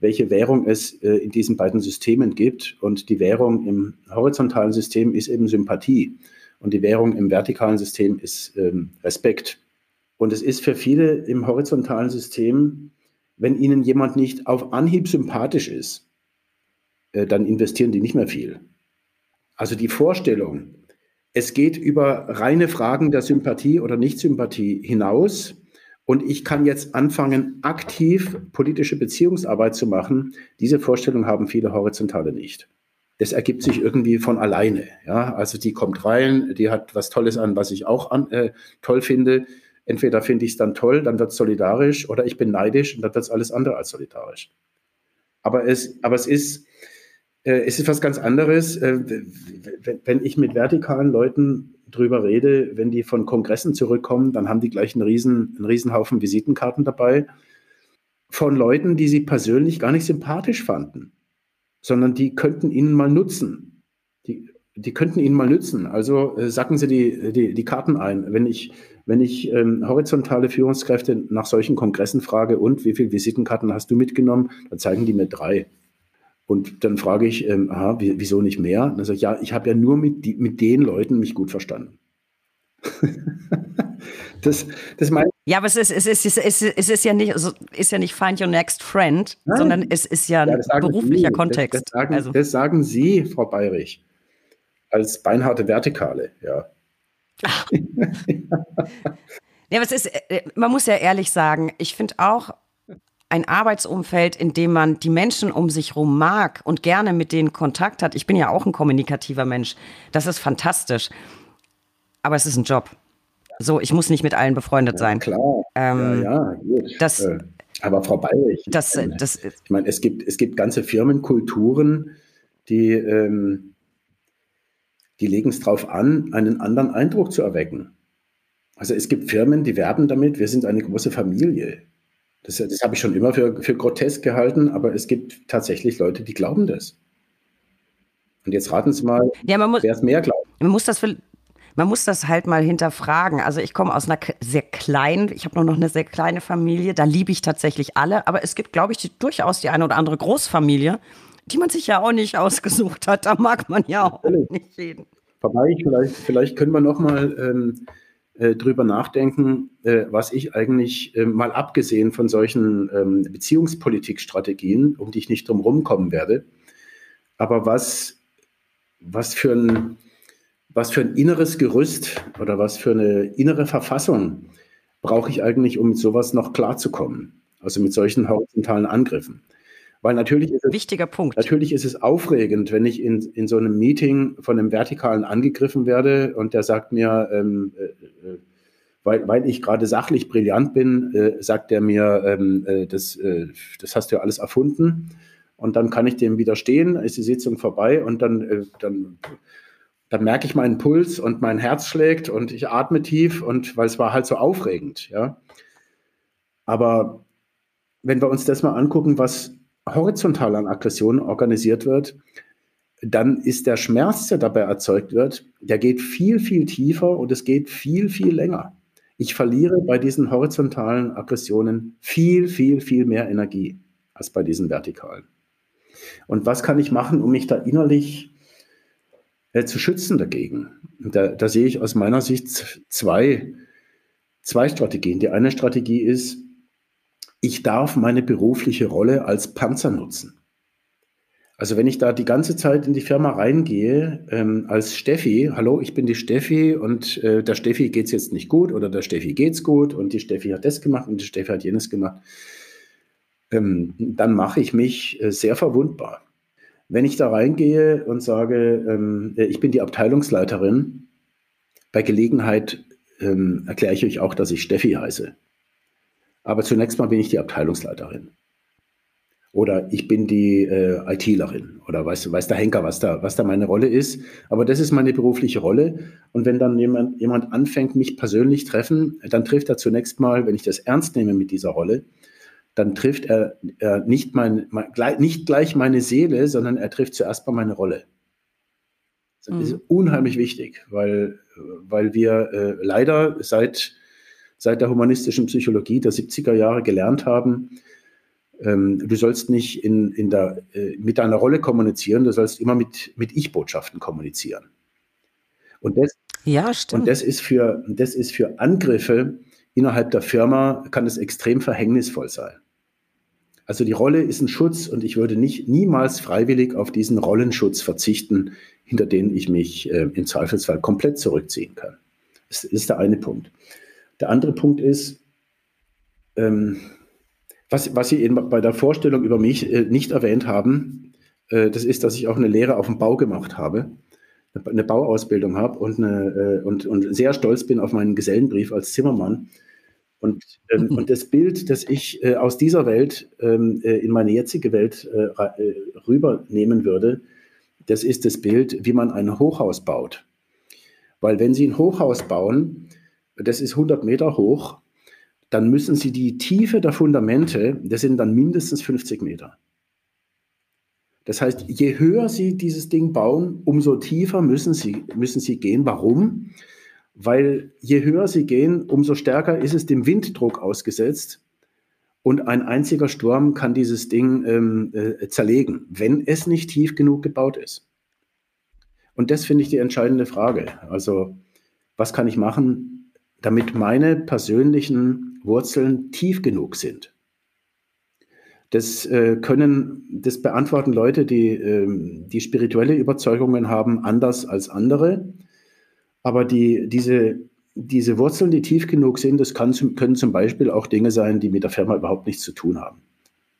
welche Währung es äh, in diesen beiden Systemen gibt. Und die Währung im horizontalen System ist eben Sympathie. Und die Währung im vertikalen System ist ähm, Respekt. Und es ist für viele im horizontalen System, wenn ihnen jemand nicht auf Anhieb sympathisch ist, äh, dann investieren die nicht mehr viel. Also die Vorstellung, es geht über reine Fragen der Sympathie oder Nichtsympathie hinaus und ich kann jetzt anfangen, aktiv politische Beziehungsarbeit zu machen. Diese Vorstellung haben viele Horizontale nicht. Das ergibt sich irgendwie von alleine. Ja? Also die kommt rein, die hat was Tolles an, was ich auch an, äh, toll finde. Entweder finde ich es dann toll, dann wird es solidarisch, oder ich bin neidisch und dann wird es alles andere als solidarisch. Aber es, aber es ist, äh, es ist was ganz anderes, äh, wenn ich mit vertikalen Leuten drüber rede, wenn die von Kongressen zurückkommen, dann haben die gleich einen riesen, einen riesen Haufen Visitenkarten dabei von Leuten, die sie persönlich gar nicht sympathisch fanden, sondern die könnten ihnen mal nutzen. Die, die könnten ihnen mal nützen. Also äh, sacken Sie die, die, die Karten ein. Wenn ich, wenn ich ähm, horizontale Führungskräfte nach solchen Kongressen frage, und wie viele Visitenkarten hast du mitgenommen, dann zeigen die mir drei. Und dann frage ich, ähm, aha, wieso nicht mehr? Und dann sage ich, ja, ich habe ja nur mit, die, mit den Leuten mich gut verstanden. <laughs> das, das mein ja, aber es ist, es ist, es ist, es ist ja nicht, ist ja nicht find your next friend, Nein. sondern es ist ja, ja ein beruflicher Sie. Kontext. Das, das, sagen, also. das sagen Sie, Frau Bayrich, als beinharte Vertikale, ja. <laughs> ja, aber es ist, äh, man muss ja ehrlich sagen, ich finde auch, ein Arbeitsumfeld, in dem man die Menschen um sich herum mag und gerne mit denen Kontakt hat. Ich bin ja auch ein kommunikativer Mensch. Das ist fantastisch. Aber es ist ein Job. So, ich muss nicht mit allen befreundet sein. Ja, klar. Ähm, ja, ja, gut. Das, äh, aber Frau Bayrich, das, äh, das, ich meine, es gibt, es gibt ganze Firmenkulturen, die, ähm, die legen es darauf an, einen anderen Eindruck zu erwecken. Also es gibt Firmen, die werben damit, wir sind eine große Familie. Das, das habe ich schon immer für, für grotesk gehalten, aber es gibt tatsächlich Leute, die glauben das. Und jetzt raten Sie mal, ja, wer es mehr glaubt. Man muss das man muss das halt mal hinterfragen. Also ich komme aus einer sehr kleinen, ich habe nur noch eine sehr kleine Familie, da liebe ich tatsächlich alle, aber es gibt, glaube ich, die, durchaus die eine oder andere Großfamilie, die man sich ja auch nicht ausgesucht hat. Da mag man ja auch Natürlich. nicht jeden. Vorbei, vielleicht, vielleicht können wir noch mal ähm, äh, drüber nachdenken, äh, was ich eigentlich äh, mal abgesehen von solchen ähm, Beziehungspolitikstrategien, um die ich nicht drum rumkommen werde, aber was, was, für ein, was für ein inneres Gerüst oder was für eine innere Verfassung brauche ich eigentlich, um mit sowas noch klarzukommen? Also mit solchen horizontalen Angriffen. Weil natürlich ist es, Wichtiger Punkt. Natürlich ist es aufregend, wenn ich in, in so einem Meeting von einem Vertikalen angegriffen werde und der sagt mir, ähm, äh, äh, weil, weil ich gerade sachlich brillant bin, äh, sagt er mir, ähm, äh, das, äh, das hast du ja alles erfunden. Und dann kann ich dem widerstehen, ist die Sitzung vorbei und dann, dann, dann merke ich meinen Puls und mein Herz schlägt und ich atme tief und weil es war halt so aufregend, ja. Aber wenn wir uns das mal angucken, was horizontal an Aggressionen organisiert wird, dann ist der Schmerz, der dabei erzeugt wird, der geht viel, viel tiefer und es geht viel, viel länger. Ich verliere bei diesen horizontalen Aggressionen viel, viel, viel mehr Energie als bei diesen vertikalen. Und was kann ich machen, um mich da innerlich äh, zu schützen dagegen? Da, da, sehe ich aus meiner Sicht zwei, zwei Strategien. Die eine Strategie ist, ich darf meine berufliche Rolle als Panzer nutzen. Also wenn ich da die ganze Zeit in die Firma reingehe, ähm, als Steffi, hallo, ich bin die Steffi und äh, der Steffi geht es jetzt nicht gut oder der Steffi geht es gut und die Steffi hat das gemacht und die Steffi hat jenes gemacht, ähm, dann mache ich mich äh, sehr verwundbar. Wenn ich da reingehe und sage, ähm, äh, ich bin die Abteilungsleiterin, bei Gelegenheit ähm, erkläre ich euch auch, dass ich Steffi heiße. Aber zunächst mal bin ich die Abteilungsleiterin. Oder ich bin die äh, ITlerin. Oder weiß, weiß der Henker, was da, was da meine Rolle ist. Aber das ist meine berufliche Rolle. Und wenn dann jemand, jemand anfängt, mich persönlich treffen, dann trifft er zunächst mal, wenn ich das ernst nehme mit dieser Rolle, dann trifft er, er nicht, mein, mein, nicht gleich meine Seele, sondern er trifft zuerst mal meine Rolle. Das ist mhm. unheimlich wichtig, weil, weil wir äh, leider seit seit der humanistischen Psychologie der 70er Jahre gelernt haben, ähm, du sollst nicht in, in der, äh, mit deiner Rolle kommunizieren, du sollst immer mit, mit Ich-Botschaften kommunizieren. Und das, ja. Und das ist, für, das ist für Angriffe innerhalb der Firma, kann es extrem verhängnisvoll sein. Also die Rolle ist ein Schutz und ich würde nicht niemals freiwillig auf diesen Rollenschutz verzichten, hinter den ich mich äh, im Zweifelsfall komplett zurückziehen kann. Das ist der eine Punkt. Der andere Punkt ist, Ähm, was, was Sie in, bei der Vorstellung über mich äh, nicht erwähnt haben, äh, das ist, dass ich auch eine Lehre auf dem Bau gemacht habe, eine, Bauausbildung habe und, eine, äh, und, und sehr stolz bin auf meinen Gesellenbrief als Zimmermann. Und, ähm, mhm. und das Bild, das ich äh, aus dieser Welt ähm, äh, in meine jetzige Welt äh, rübernehmen würde, das ist das Bild, wie man ein Hochhaus baut. Weil wenn Sie ein Hochhaus bauen, das ist 100 Meter hoch, dann müssen Sie die Tiefe der Fundamente, das sind dann mindestens 50 Meter. Das heißt, je höher Sie dieses Ding bauen, umso tiefer müssen Sie, müssen Sie gehen. Warum? Weil je höher Sie gehen, umso stärker ist es dem Winddruck ausgesetzt. Und ein einziger Sturm kann dieses Ding ähm, äh, zerlegen, wenn es nicht tief genug gebaut ist. Und das finde ich die entscheidende Frage. Also, was kann ich machen, damit meine persönlichen Wurzeln tief genug sind? Das äh, können, das beantworten Leute, die, äh, die spirituelle Überzeugungen haben, anders als andere. Aber die, diese, diese Wurzeln, die tief genug sind, das kann, können zum Beispiel auch Dinge sein, die mit der Firma überhaupt nichts zu tun haben.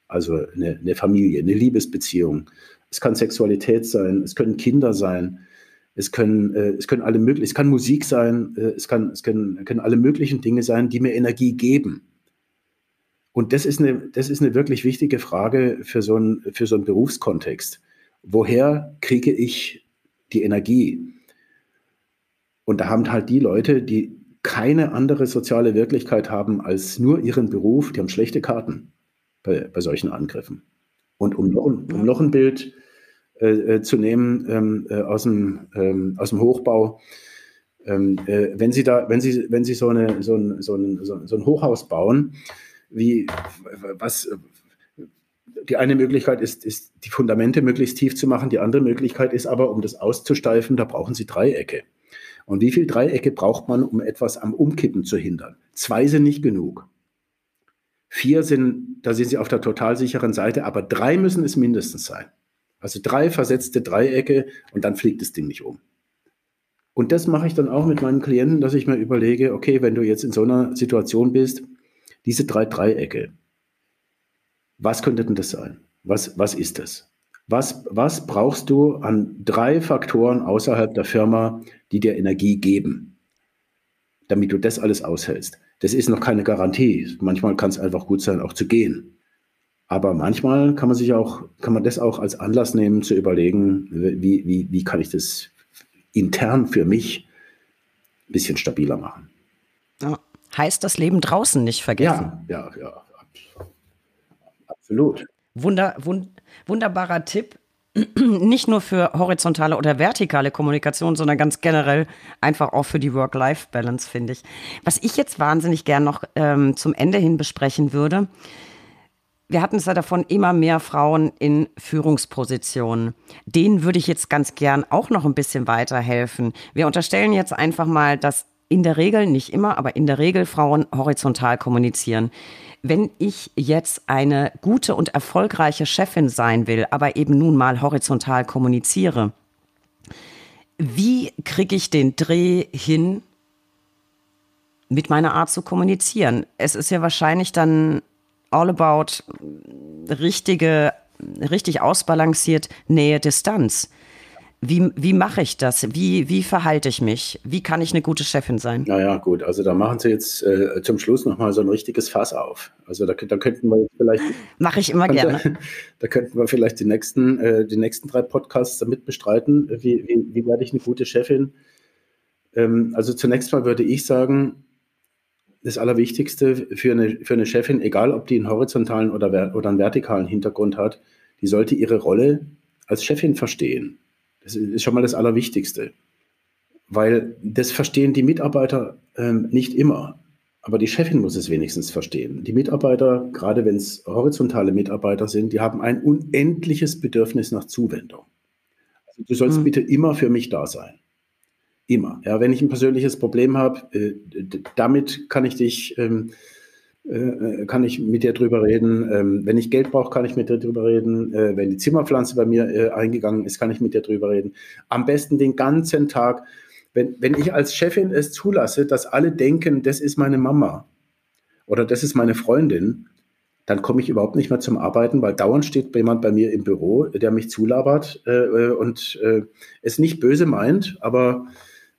Also eine, eine Familie, eine Liebesbeziehung. Es kann Sexualität sein, es können Kinder sein, es können, äh, es können alle möglichen, es kann Musik sein, äh, es, kann, es können, können alle möglichen Dinge sein, die mir Energie geben. Und das ist eine, das ist eine wirklich wichtige Frage für so einen, für so einen Berufskontext. Woher kriege ich die Energie? Und da haben halt die Leute, die keine andere soziale Wirklichkeit haben als nur ihren Beruf, die haben schlechte Karten bei, bei solchen Angriffen. Und um noch, um noch ein Bild äh, äh, zu nehmen ähm, äh, aus, dem, ähm, aus dem Hochbau, ähm, äh, wenn Sie da, wenn Sie, wenn Sie so, eine, so, ein, so, ein, so ein Hochhaus bauen, wie, was, die eine Möglichkeit ist, ist, die Fundamente möglichst tief zu machen. Die andere Möglichkeit ist aber, um das auszusteifen, da brauchen Sie Dreiecke. Und wie viele Dreiecke braucht man, um etwas am Umkippen zu hindern? Zwei sind nicht genug. Vier sind, da sind Sie auf der total sicheren Seite, aber drei müssen es mindestens sein. Also drei versetzte Dreiecke und dann fliegt das Ding nicht um. Und das mache ich dann auch mit meinen Klienten, dass ich mir überlege, okay, wenn du jetzt in so einer Situation bist, diese drei Dreiecke, was könnte denn das sein? Was, was ist das? Was, was brauchst du an drei Faktoren außerhalb der Firma, die dir Energie geben, damit du das alles aushältst? Das ist noch keine Garantie. Manchmal kann es einfach gut sein, auch zu gehen. Aber manchmal kann man sich auch, kann man das auch als Anlass nehmen, zu überlegen, wie, wie, wie kann ich das intern für mich ein bisschen stabiler machen. Ja. Heißt das Leben draußen nicht vergessen. Ja, ja, ja. Absolut. Wunder, wund, wunderbarer Tipp. <clears throat> Nicht nur für horizontale oder vertikale Kommunikation, sondern ganz generell einfach auch für die Work-Life-Balance, finde ich. Was ich jetzt wahnsinnig gern noch ähm, zum Ende hin besprechen würde, wir hatten es ja davon, immer mehr Frauen in Führungspositionen. Denen würde ich jetzt ganz gern auch noch ein bisschen weiterhelfen. Wir unterstellen jetzt einfach mal, dass in der Regel, nicht immer, aber in der Regel Frauen horizontal kommunizieren. Wenn ich jetzt eine gute und erfolgreiche Chefin sein will, aber eben nun mal horizontal kommuniziere, wie kriege ich den Dreh hin, mit meiner Art zu kommunizieren? Es ist ja wahrscheinlich dann all about richtige, richtig ausbalanciert Nähe-Distanz. Wie, wie mache ich das? Wie, wie verhalte ich mich? Wie kann ich eine gute Chefin sein? Naja, gut. Also da machen Sie jetzt äh, zum Schluss nochmal so ein richtiges Fass auf. Also da, da könnten wir vielleicht. <laughs> Mache ich immer gerne. Da, <laughs> da, könnten wir vielleicht die nächsten, äh, die nächsten drei Podcasts damit bestreiten. Wie, wie, wie werde ich eine gute Chefin? Ähm, also zunächst mal würde ich sagen, das Allerwichtigste für eine, für eine Chefin, egal ob die einen horizontalen oder, oder einen vertikalen Hintergrund hat, die sollte ihre Rolle als Chefin verstehen. Das ist schon mal das Allerwichtigste. Weil das verstehen die Mitarbeiter ähm, nicht immer. Aber die Chefin muss es wenigstens verstehen. Die Mitarbeiter, gerade wenn es horizontale Mitarbeiter sind, die haben ein unendliches Bedürfnis nach Zuwendung. Also du sollst mhm. bitte immer für mich da sein. Immer. Ja, wenn ich ein persönliches Problem habe, äh, damit kann ich dich ähm, äh, kann ich mit dir drüber reden. Ähm, wenn ich Geld brauche, kann ich mit dir drüber reden. Äh, wenn die Zimmerpflanze bei mir äh, eingegangen ist, kann ich mit dir drüber reden. Am besten den ganzen Tag. Wenn, wenn ich als Chefin es zulasse, dass alle denken, das ist meine Mama oder das ist meine Freundin, dann komme ich überhaupt nicht mehr zum Arbeiten, weil dauernd steht jemand bei mir im Büro, der mich zulabert äh, und äh, es nicht böse meint, aber,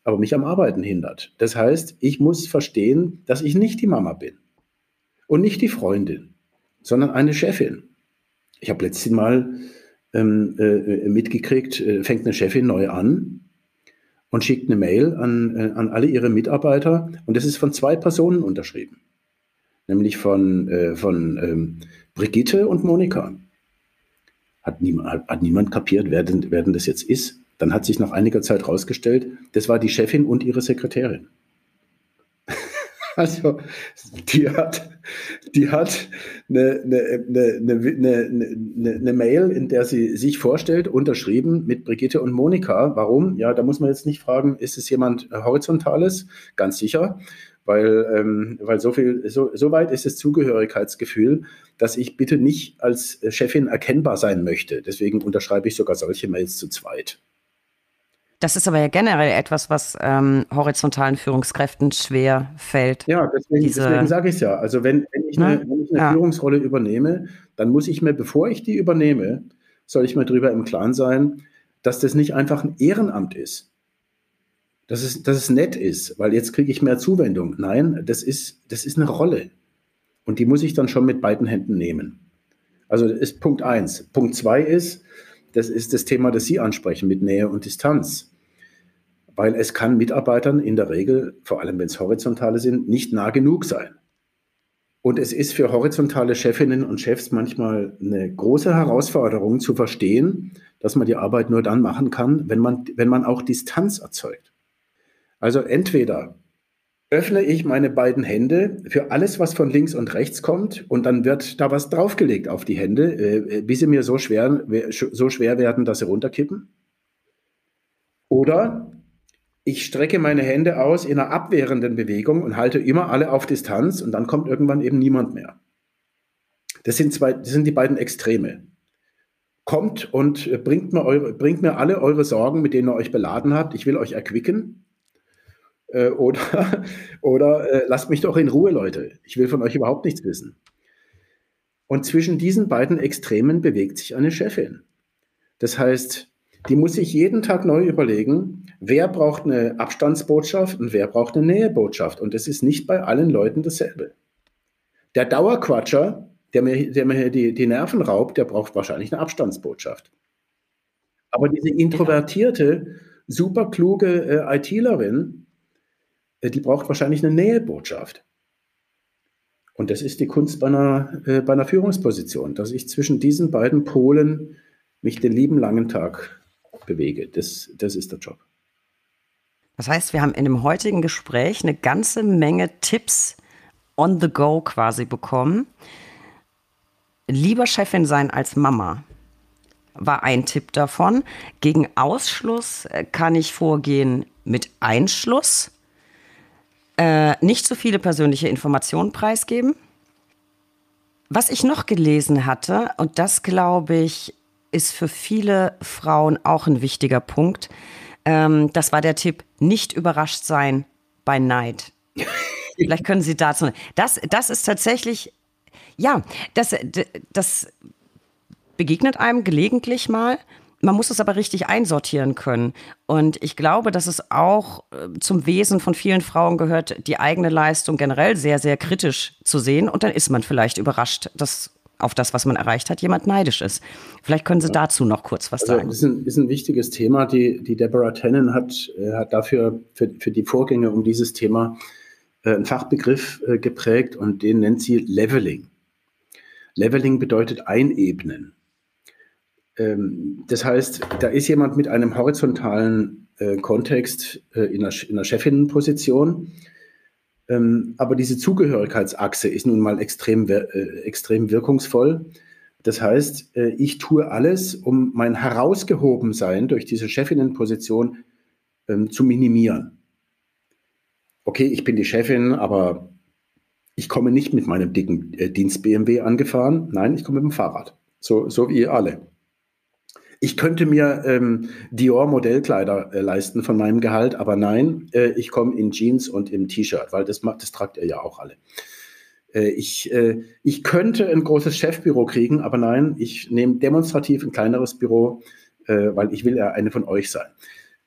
aber mich am Arbeiten hindert. Das heißt, ich muss verstehen, dass ich nicht die Mama bin und nicht die Freundin, sondern eine Chefin. Ich habe letztes Mal ähm, äh, mitgekriegt, äh, fängt eine Chefin neu an und schickt eine Mail an, äh, an alle ihre Mitarbeiter und das ist von zwei Personen unterschrieben nämlich von, äh, von ähm, Brigitte und Monika. Hat, niemand, hat, niemand kapiert, wer denn, wer denn das jetzt ist. Dann hat sich nach einiger Zeit herausgestellt, das war die Chefin und ihre Sekretärin. <laughs> Also, die hat, die hat eine, eine, eine, eine, Mail, in der sie sich vorstellt, unterschrieben mit Brigitte und Monika. Warum? Ja, da muss man jetzt nicht fragen, ist es jemand Horizontales? Ganz sicher weil, ähm, weil so viel, so, so weit ist das Zugehörigkeitsgefühl, dass ich bitte nicht als Chefin erkennbar sein möchte. Deswegen unterschreibe ich sogar solche Mails zu zweit. Das ist aber ja generell etwas, was ähm, horizontalen Führungskräften schwer fällt. Ja, deswegen, deswegen sage ich es ja. Also wenn, wenn ich eine, ne? wenn ich eine ja. Führungsrolle übernehme, dann muss ich mir, bevor ich die übernehme, soll ich mir darüber im Klaren sein, dass das nicht einfach ein Ehrenamt ist dass es, dass es nett ist, weil jetzt kriege ich mehr Zuwendung. Nein, das ist, das ist eine Rolle. Und die muss ich dann schon mit beiden Händen nehmen. Also das ist Punkt eins. Punkt zwei ist, das ist das Thema, das Sie ansprechen mit Nähe und Distanz. Weil es kann Mitarbeitern in der Regel, vor allem wenn es horizontale sind, nicht nah genug sein. Und es ist für horizontale Chefinnen und Chefs manchmal eine große Herausforderung zu verstehen, dass man die Arbeit nur dann machen kann, wenn man, wenn man auch Distanz erzeugt. Also entweder öffne ich meine beiden Hände für alles, was von links und rechts kommt, und dann wird da was draufgelegt auf die Hände, äh, bis sie mir so schwer, so schwer werden, dass sie runterkippen. Oder ich strecke meine Hände aus in einer abwehrenden Bewegung und halte immer alle auf Distanz und dann kommt irgendwann eben niemand mehr. Das sind, zwei, das sind die beiden Extreme. Kommt und bringt mir, eure, bringt mir alle eure Sorgen, mit denen ihr euch beladen habt. Ich will euch erquicken äh, oder <laughs> oder äh, lasst mich doch in Ruhe, Leute. Ich will von euch überhaupt nichts wissen. Und zwischen diesen beiden Extremen bewegt sich eine Chefin. Das heißt, die muss sich jeden Tag neu überlegen, wer braucht eine Abstandsbotschaft und wer braucht eine Nähebotschaft. Und das ist nicht bei allen Leuten dasselbe. Der Dauerquatscher, der mir, der mir die, die Nerven raubt, der braucht wahrscheinlich eine Abstandsbotschaft. Aber diese introvertierte, superkluge äh, ITlerin, die braucht wahrscheinlich eine Nähebotschaft. Und das ist die Kunst bei einer, äh, bei einer Führungsposition, dass ich zwischen diesen beiden Polen mich den lieben langen Tag bewege. Das, das ist der Job. Das heißt, wir haben in dem heutigen Gespräch eine ganze Menge Tipps on the go quasi bekommen. Lieber Chefin sein als Mama war ein Tipp davon. Gegen Ausschluss äh, kann ich vorgehen mit Einschluss äh, nicht so viele persönliche Informationen preisgeben. Was ich noch gelesen hatte, und das glaube ich, ist für viele Frauen auch ein wichtiger Punkt, ähm, das war der Tipp, nicht überrascht sein bei Neid. <laughs> Vielleicht können Sie dazu. Das, das ist tatsächlich, ja, das, das begegnet einem gelegentlich mal. Man muss es aber richtig einsortieren können. Und ich glaube, dass es auch äh, zum Wesen von vielen Frauen gehört, die eigene Leistung generell sehr, sehr kritisch zu sehen. Und dann ist man vielleicht überrascht, dass auf das, was man erreicht hat, jemand neidisch ist. Vielleicht können Sie dazu noch kurz was also, sagen. Das ist ein, ist ein wichtiges Thema. Die, die Deborah Tannen hat, äh, hat dafür, für, für die Vorgänge um dieses Thema, äh, einen Fachbegriff geprägt und den nennt sie Leveling. Leveling bedeutet einebnen. Ähm, das heißt, da ist jemand mit einem horizontalen äh, Kontext äh, in, einer, in, einer, Chefinnenposition, ähm, aber diese Zugehörigkeitsachse ist nun mal extrem, äh, extrem wirkungsvoll. Das heißt, äh, ich tue alles, um mein Herausgehobensein durch diese Chefinnenposition ähm, zu minimieren. Okay, ich bin die Chefin, aber ich komme nicht mit meinem dicken äh, Dienst BMW angefahren. Nein, ich komme mit dem Fahrrad. So, so wie ihr alle. Ich könnte mir ähm, Dior-Modellkleider äh, leisten von meinem Gehalt, aber nein, äh, ich komme in Jeans und im T-Shirt, weil das, das tragt ihr ja auch alle. Äh, ich, äh, ich könnte ein großes Chefbüro kriegen, aber nein, ich nehme demonstrativ ein kleineres Büro, äh, weil ich will ja eine von euch sein.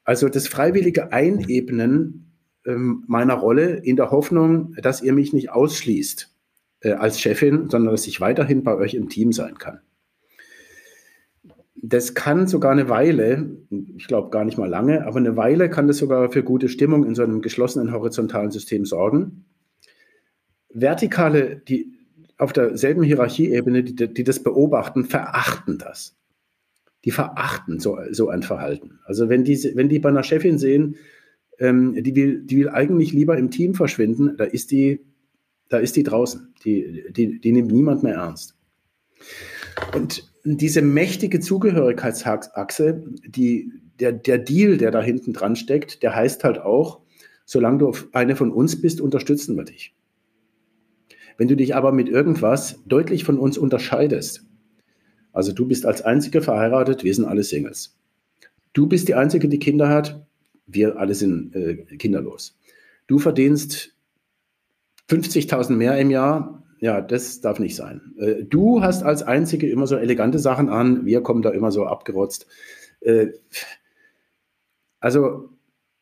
Also das freiwillige Einebnen ähm, meiner Rolle in der Hoffnung, dass ihr mich nicht ausschließt als Chefin, sondern dass ich weiterhin bei euch im Team sein kann. Das kann sogar eine Weile, ich glaube gar nicht mal lange, aber eine Weile kann das sogar für gute Stimmung in so einem geschlossenen horizontalen System sorgen. Vertikale, die auf derselben Hierarchieebene, die, die das beobachten, verachten das. Die verachten so, so ein Verhalten. Also wenn die, wenn die bei einer Chefin sehen, ähm, die, will, die will eigentlich lieber im Team verschwinden, da ist die, da ist die draußen. Die, die, die nimmt niemand mehr ernst. Und diese mächtige Zugehörigkeitsachse, die, der, der Deal, der da hinten dran steckt, der heißt halt auch, solange du eine von uns bist, unterstützen wir dich. Wenn du dich aber mit irgendwas deutlich von uns unterscheidest, also du bist als Einzige verheiratet, wir sind alle Singles. Du bist die Einzige, die Kinder hat, wir alle sind äh, kinderlos. Du verdienst 50.000 mehr im Jahr, ja, das darf nicht sein. Äh, du hast als Einzige immer so elegante Sachen an, wir kommen da immer so abgerotzt. Äh, also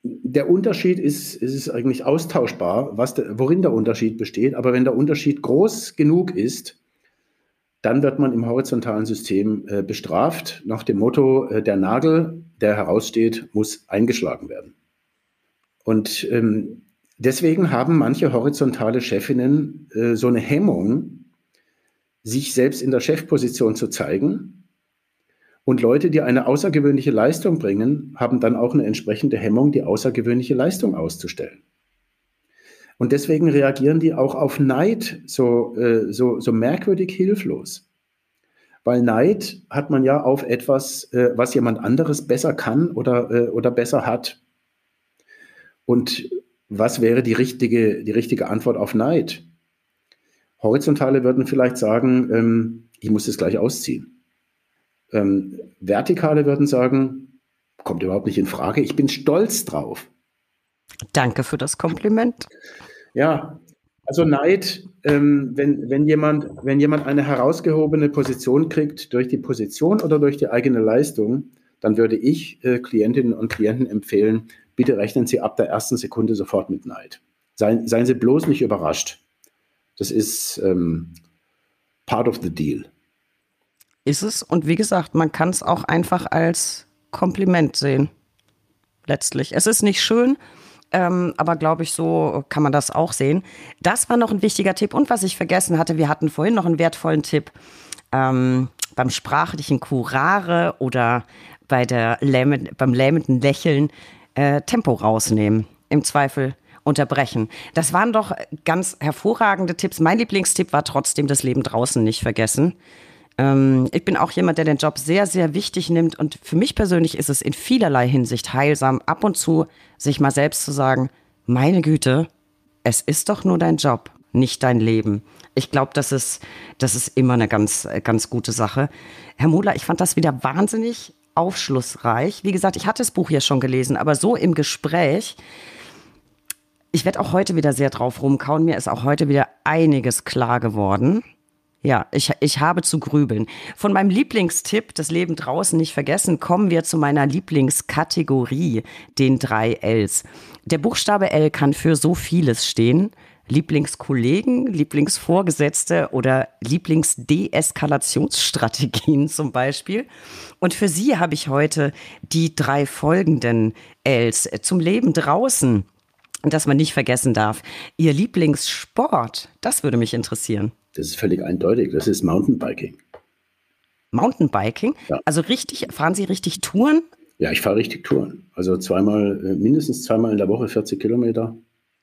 der Unterschied ist, ist eigentlich austauschbar, was worin der Unterschied besteht. Aber wenn der Unterschied groß genug ist, dann wird man im horizontalen System äh, bestraft nach dem Motto, der Nagel, der heraussteht, muss eingeschlagen werden. Und ähm, deswegen haben manche horizontale Chefinnen äh, so eine Hemmung, sich selbst in der Chefposition zu zeigen, und Leute, die eine außergewöhnliche Leistung bringen, haben dann auch eine entsprechende Hemmung, die außergewöhnliche Leistung auszustellen. Und deswegen reagieren die auch auf Neid so, äh, so, so merkwürdig hilflos. Weil Neid hat man ja auf etwas, äh, was jemand anderes besser kann oder, äh, oder besser hat. Und was wäre die richtige, die richtige Antwort auf Neid? Horizontale würden vielleicht sagen, ähm, ich muss das gleich ausziehen. Ähm, Vertikale würden sagen, kommt überhaupt nicht in Frage. Ich bin stolz drauf. Danke für das Kompliment. Ja, also Neid, ähm, wenn, wenn, jemand, wenn jemand eine herausgehobene Position kriegt durch die Position oder durch die eigene Leistung, dann würde ich äh, Klientinnen und Klienten empfehlen, bitte rechnen Sie ab der ersten Sekunde sofort mit Neid. Seien, seien Sie bloß nicht überrascht. Das ist ähm, part of the deal ist es. Und wie gesagt, man kann es auch einfach als Kompliment sehen. Letztlich. Es ist nicht schön, ähm, aber glaube ich, so kann man das auch sehen. Das war noch ein wichtiger Tipp. Und was ich vergessen hatte, wir hatten vorhin noch einen wertvollen Tipp. Ähm, beim sprachlichen Kurare oder bei der lähmen, beim lähmenden Lächeln äh, Tempo rausnehmen. Im Zweifel unterbrechen. Das waren doch ganz hervorragende Tipps. Mein Lieblingstipp war trotzdem das Leben draußen nicht vergessen. Ähm, ich bin auch jemand, der den Job sehr, sehr wichtig nimmt. Und für mich persönlich ist es in vielerlei Hinsicht heilsam, ab und zu sich mal selbst zu sagen, meine Güte, es ist doch nur dein Job, nicht dein Leben. Ich glaube, das ist, das ist immer eine ganz, ganz gute Sache. Herr Modler, ich fand das wieder wahnsinnig aufschlussreich. Wie gesagt, ich hatte das Buch ja schon gelesen, aber so im Gespräch. Ich werde auch heute wieder sehr drauf rumkauen. Mir ist auch heute wieder einiges klar geworden. Ja, ich, ich habe zu grübeln. Von meinem Lieblingstipp, das Leben draußen nicht vergessen, kommen wir zu meiner Lieblingskategorie, den drei Ls. Der Buchstabe L kann für so vieles stehen. Lieblingskollegen, Lieblingsvorgesetzte oder Lieblingsdeeskalationsstrategien <laughs> zum Beispiel. Und für Sie habe ich heute die drei folgenden Ls zum Leben draußen, das man nicht vergessen darf. Ihr Lieblingssport, das würde mich interessieren. Das ist völlig eindeutig. Das ist Mountainbiking. Mountainbiking? Ja. Also richtig, fahren Sie richtig Touren? Ja, ich fahre richtig Touren. Also zweimal, äh, mindestens zweimal in der Woche 40 Kilometer.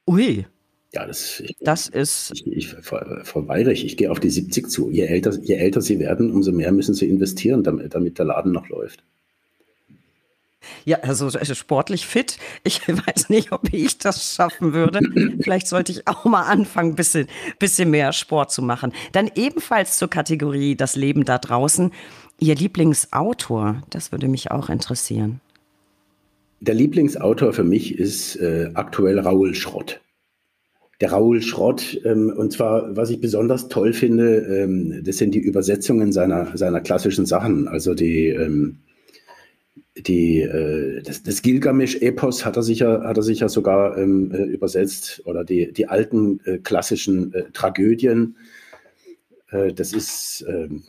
Ui. Ja, das, ich, das ist. Ich, ich, Frau Weirich, ich gehe auf die 70 zu. Je älter, je älter Sie werden, umso mehr müssen Sie investieren, damit, damit der Laden noch läuft. Ja, also, sportlich fit. Ich <laughs> weiß nicht, ob ich das schaffen würde. Vielleicht sollte ich auch mal anfangen, ein bisschen, bisschen mehr Sport zu machen. Dann ebenfalls zur Kategorie Das Leben da draußen. Ihr Lieblingsautor, das würde mich auch interessieren. Der Lieblingsautor für mich ist äh, aktuell Raoul Schrott. Der Raoul Schrott. Ähm, und zwar, was ich besonders toll finde, ähm, das sind die Übersetzungen seiner, seiner klassischen Sachen. Also die, ähm, die, äh, das, das Gilgamesch-Epos hat er sicher, hat er sicher sogar ähm, äh, übersetzt oder die, die alten äh, klassischen äh, Tragödien. Äh, das ist, ähm,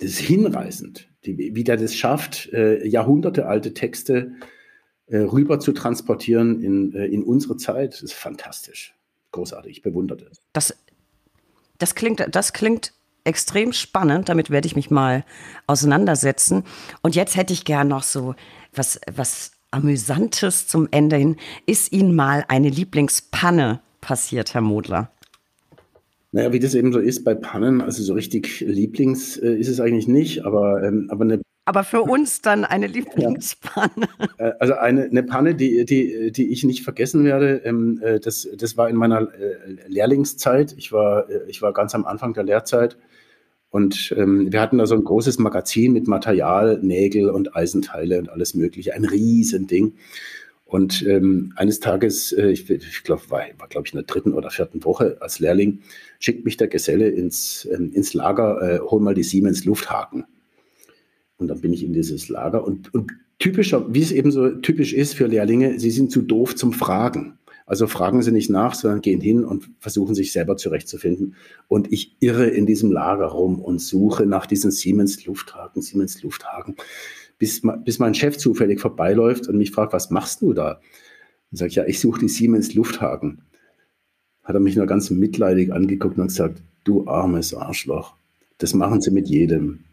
das ist hinreißend, die, wie der das schafft, äh, jahrhundertealte Texte rüber zu transportieren in, in unsere Zeit. Das ist fantastisch. Großartig. Ich bewundere das. Das, das, klingt, das klingt extrem spannend. Damit werde ich mich mal auseinandersetzen. Und jetzt hätte ich gern noch so was, was Amüsantes zum Ende hin. Ist Ihnen mal eine Lieblingspanne passiert, Herr Modler? Naja, wie das eben so ist bei Pannen, also so richtig Lieblings äh, ist es eigentlich nicht, aber, ähm, aber eine aber für uns dann eine Lieblingspanne. Ja. Äh, also eine, eine Panne, die, die, die ich nicht vergessen werde, ähm, äh, das, das war in meiner Lehrlingszeit. Ich war, ich war ganz am Anfang der Lehrzeit und ähm, wir hatten da so ein großes Magazin mit Material, Nägel und Eisenteile und alles Mögliche. Ein Riesending. Und ähm, eines Tages, äh, ich, ich glaube, war, war glaube ich in der dritten oder vierten Woche als Lehrling, schickt mich der Geselle ins, ähm, ins Lager, äh, hol mal die Siemens Lufthaken. Und dann bin ich in dieses Lager und, und typischer, wie es eben so typisch ist für Lehrlinge, sie sind zu doof zum Fragen. Also fragen Sie nicht nach, sondern gehen hin und versuchen sich selber zurechtzufinden. Und ich irre in diesem Lager rum und suche nach diesen Siemens Lufthaken, Siemens Lufthaken, bis, bis mein Chef zufällig vorbeiläuft und mich fragt, was machst du da? Und sage ich, ja, ich suche die Siemens Lufthaken. Hat er mich nur ganz mitleidig angeguckt und gesagt, du armes Arschloch, das machen sie mit jedem.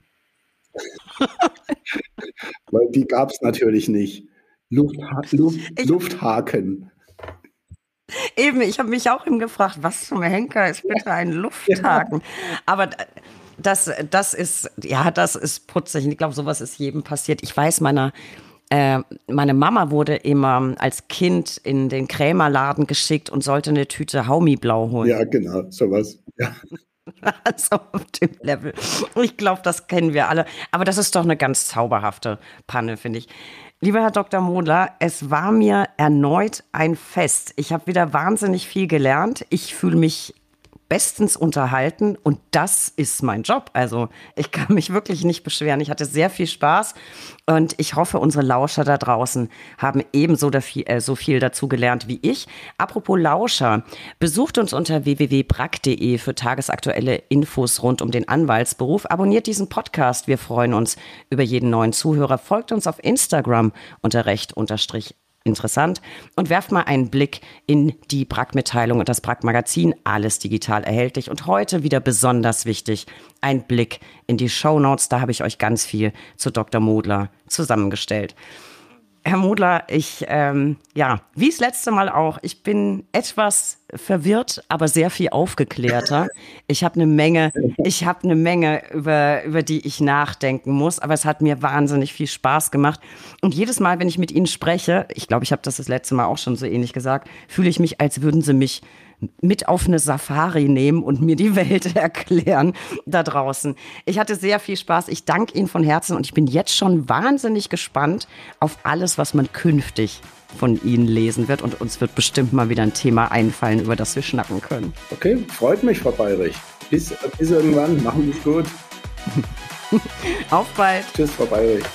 Weil die gab es natürlich nicht. Luftha Luft, Lufthaken. Eben, ich habe mich auch eben gefragt, was zum Henker ist bitte ein Lufthaken? Aber das, das ist, ja, das ist putzig. Ich glaube, sowas ist jedem passiert. Ich weiß, meiner, äh, meine Mama wurde immer als Kind in den Krämerladen geschickt und sollte eine Tüte Haumiblau holen. Ja, genau, sowas. Ja. <laughs> Also auf dem Level. Ich glaube, das kennen wir alle. Aber das ist doch eine ganz zauberhafte Panne, finde ich. Lieber Herr Dr. Modler, es war mir erneut ein Fest. Ich habe wieder wahnsinnig viel gelernt. Ich fühle mich bestens unterhalten und das ist mein Job. Also ich kann mich wirklich nicht beschweren. Ich hatte sehr viel Spaß und ich hoffe, unsere Lauscher da draußen haben ebenso viel, äh, so viel dazu gelernt wie ich. Apropos Lauscher, besucht uns unter www.brack.de für tagesaktuelle Infos rund um den Anwaltsberuf. Abonniert diesen Podcast. Wir freuen uns über jeden neuen Zuhörer. Folgt uns auf Instagram unter recht unterstrich interessant und werft mal einen Blick in die Brack-Mitteilung und das Brack-Magazin, alles digital erhältlich. Und heute wieder besonders wichtig, ein Blick in die Show Notes. Da habe ich euch ganz viel zu Dr. Modler zusammengestellt. Herr Modler, ich, ähm, ja, wie das letzte Mal auch, ich bin etwas verwirrt, aber sehr viel aufgeklärter. Ich habe eine Menge, ich habe eine Menge, über, über die ich nachdenken muss, aber es hat mir wahnsinnig viel Spaß gemacht. Und jedes Mal, wenn ich mit Ihnen spreche, ich glaube, ich habe das das letzte Mal auch schon so ähnlich gesagt, fühle ich mich, als würden Sie mich mit auf eine Safari nehmen und mir die <laughs> Welt erklären da draußen. Ich hatte sehr viel Spaß. Ich danke Ihnen von Herzen und ich bin jetzt schon wahnsinnig gespannt auf alles, was man künftig von Ihnen lesen wird. Und uns wird bestimmt mal wieder ein Thema einfallen, über das wir schnacken können. Okay, freut mich, Frau Bayrich. Bis, bis irgendwann. Machen Sie es gut. <laughs> auf bald. Tschüss, Frau Bayrich.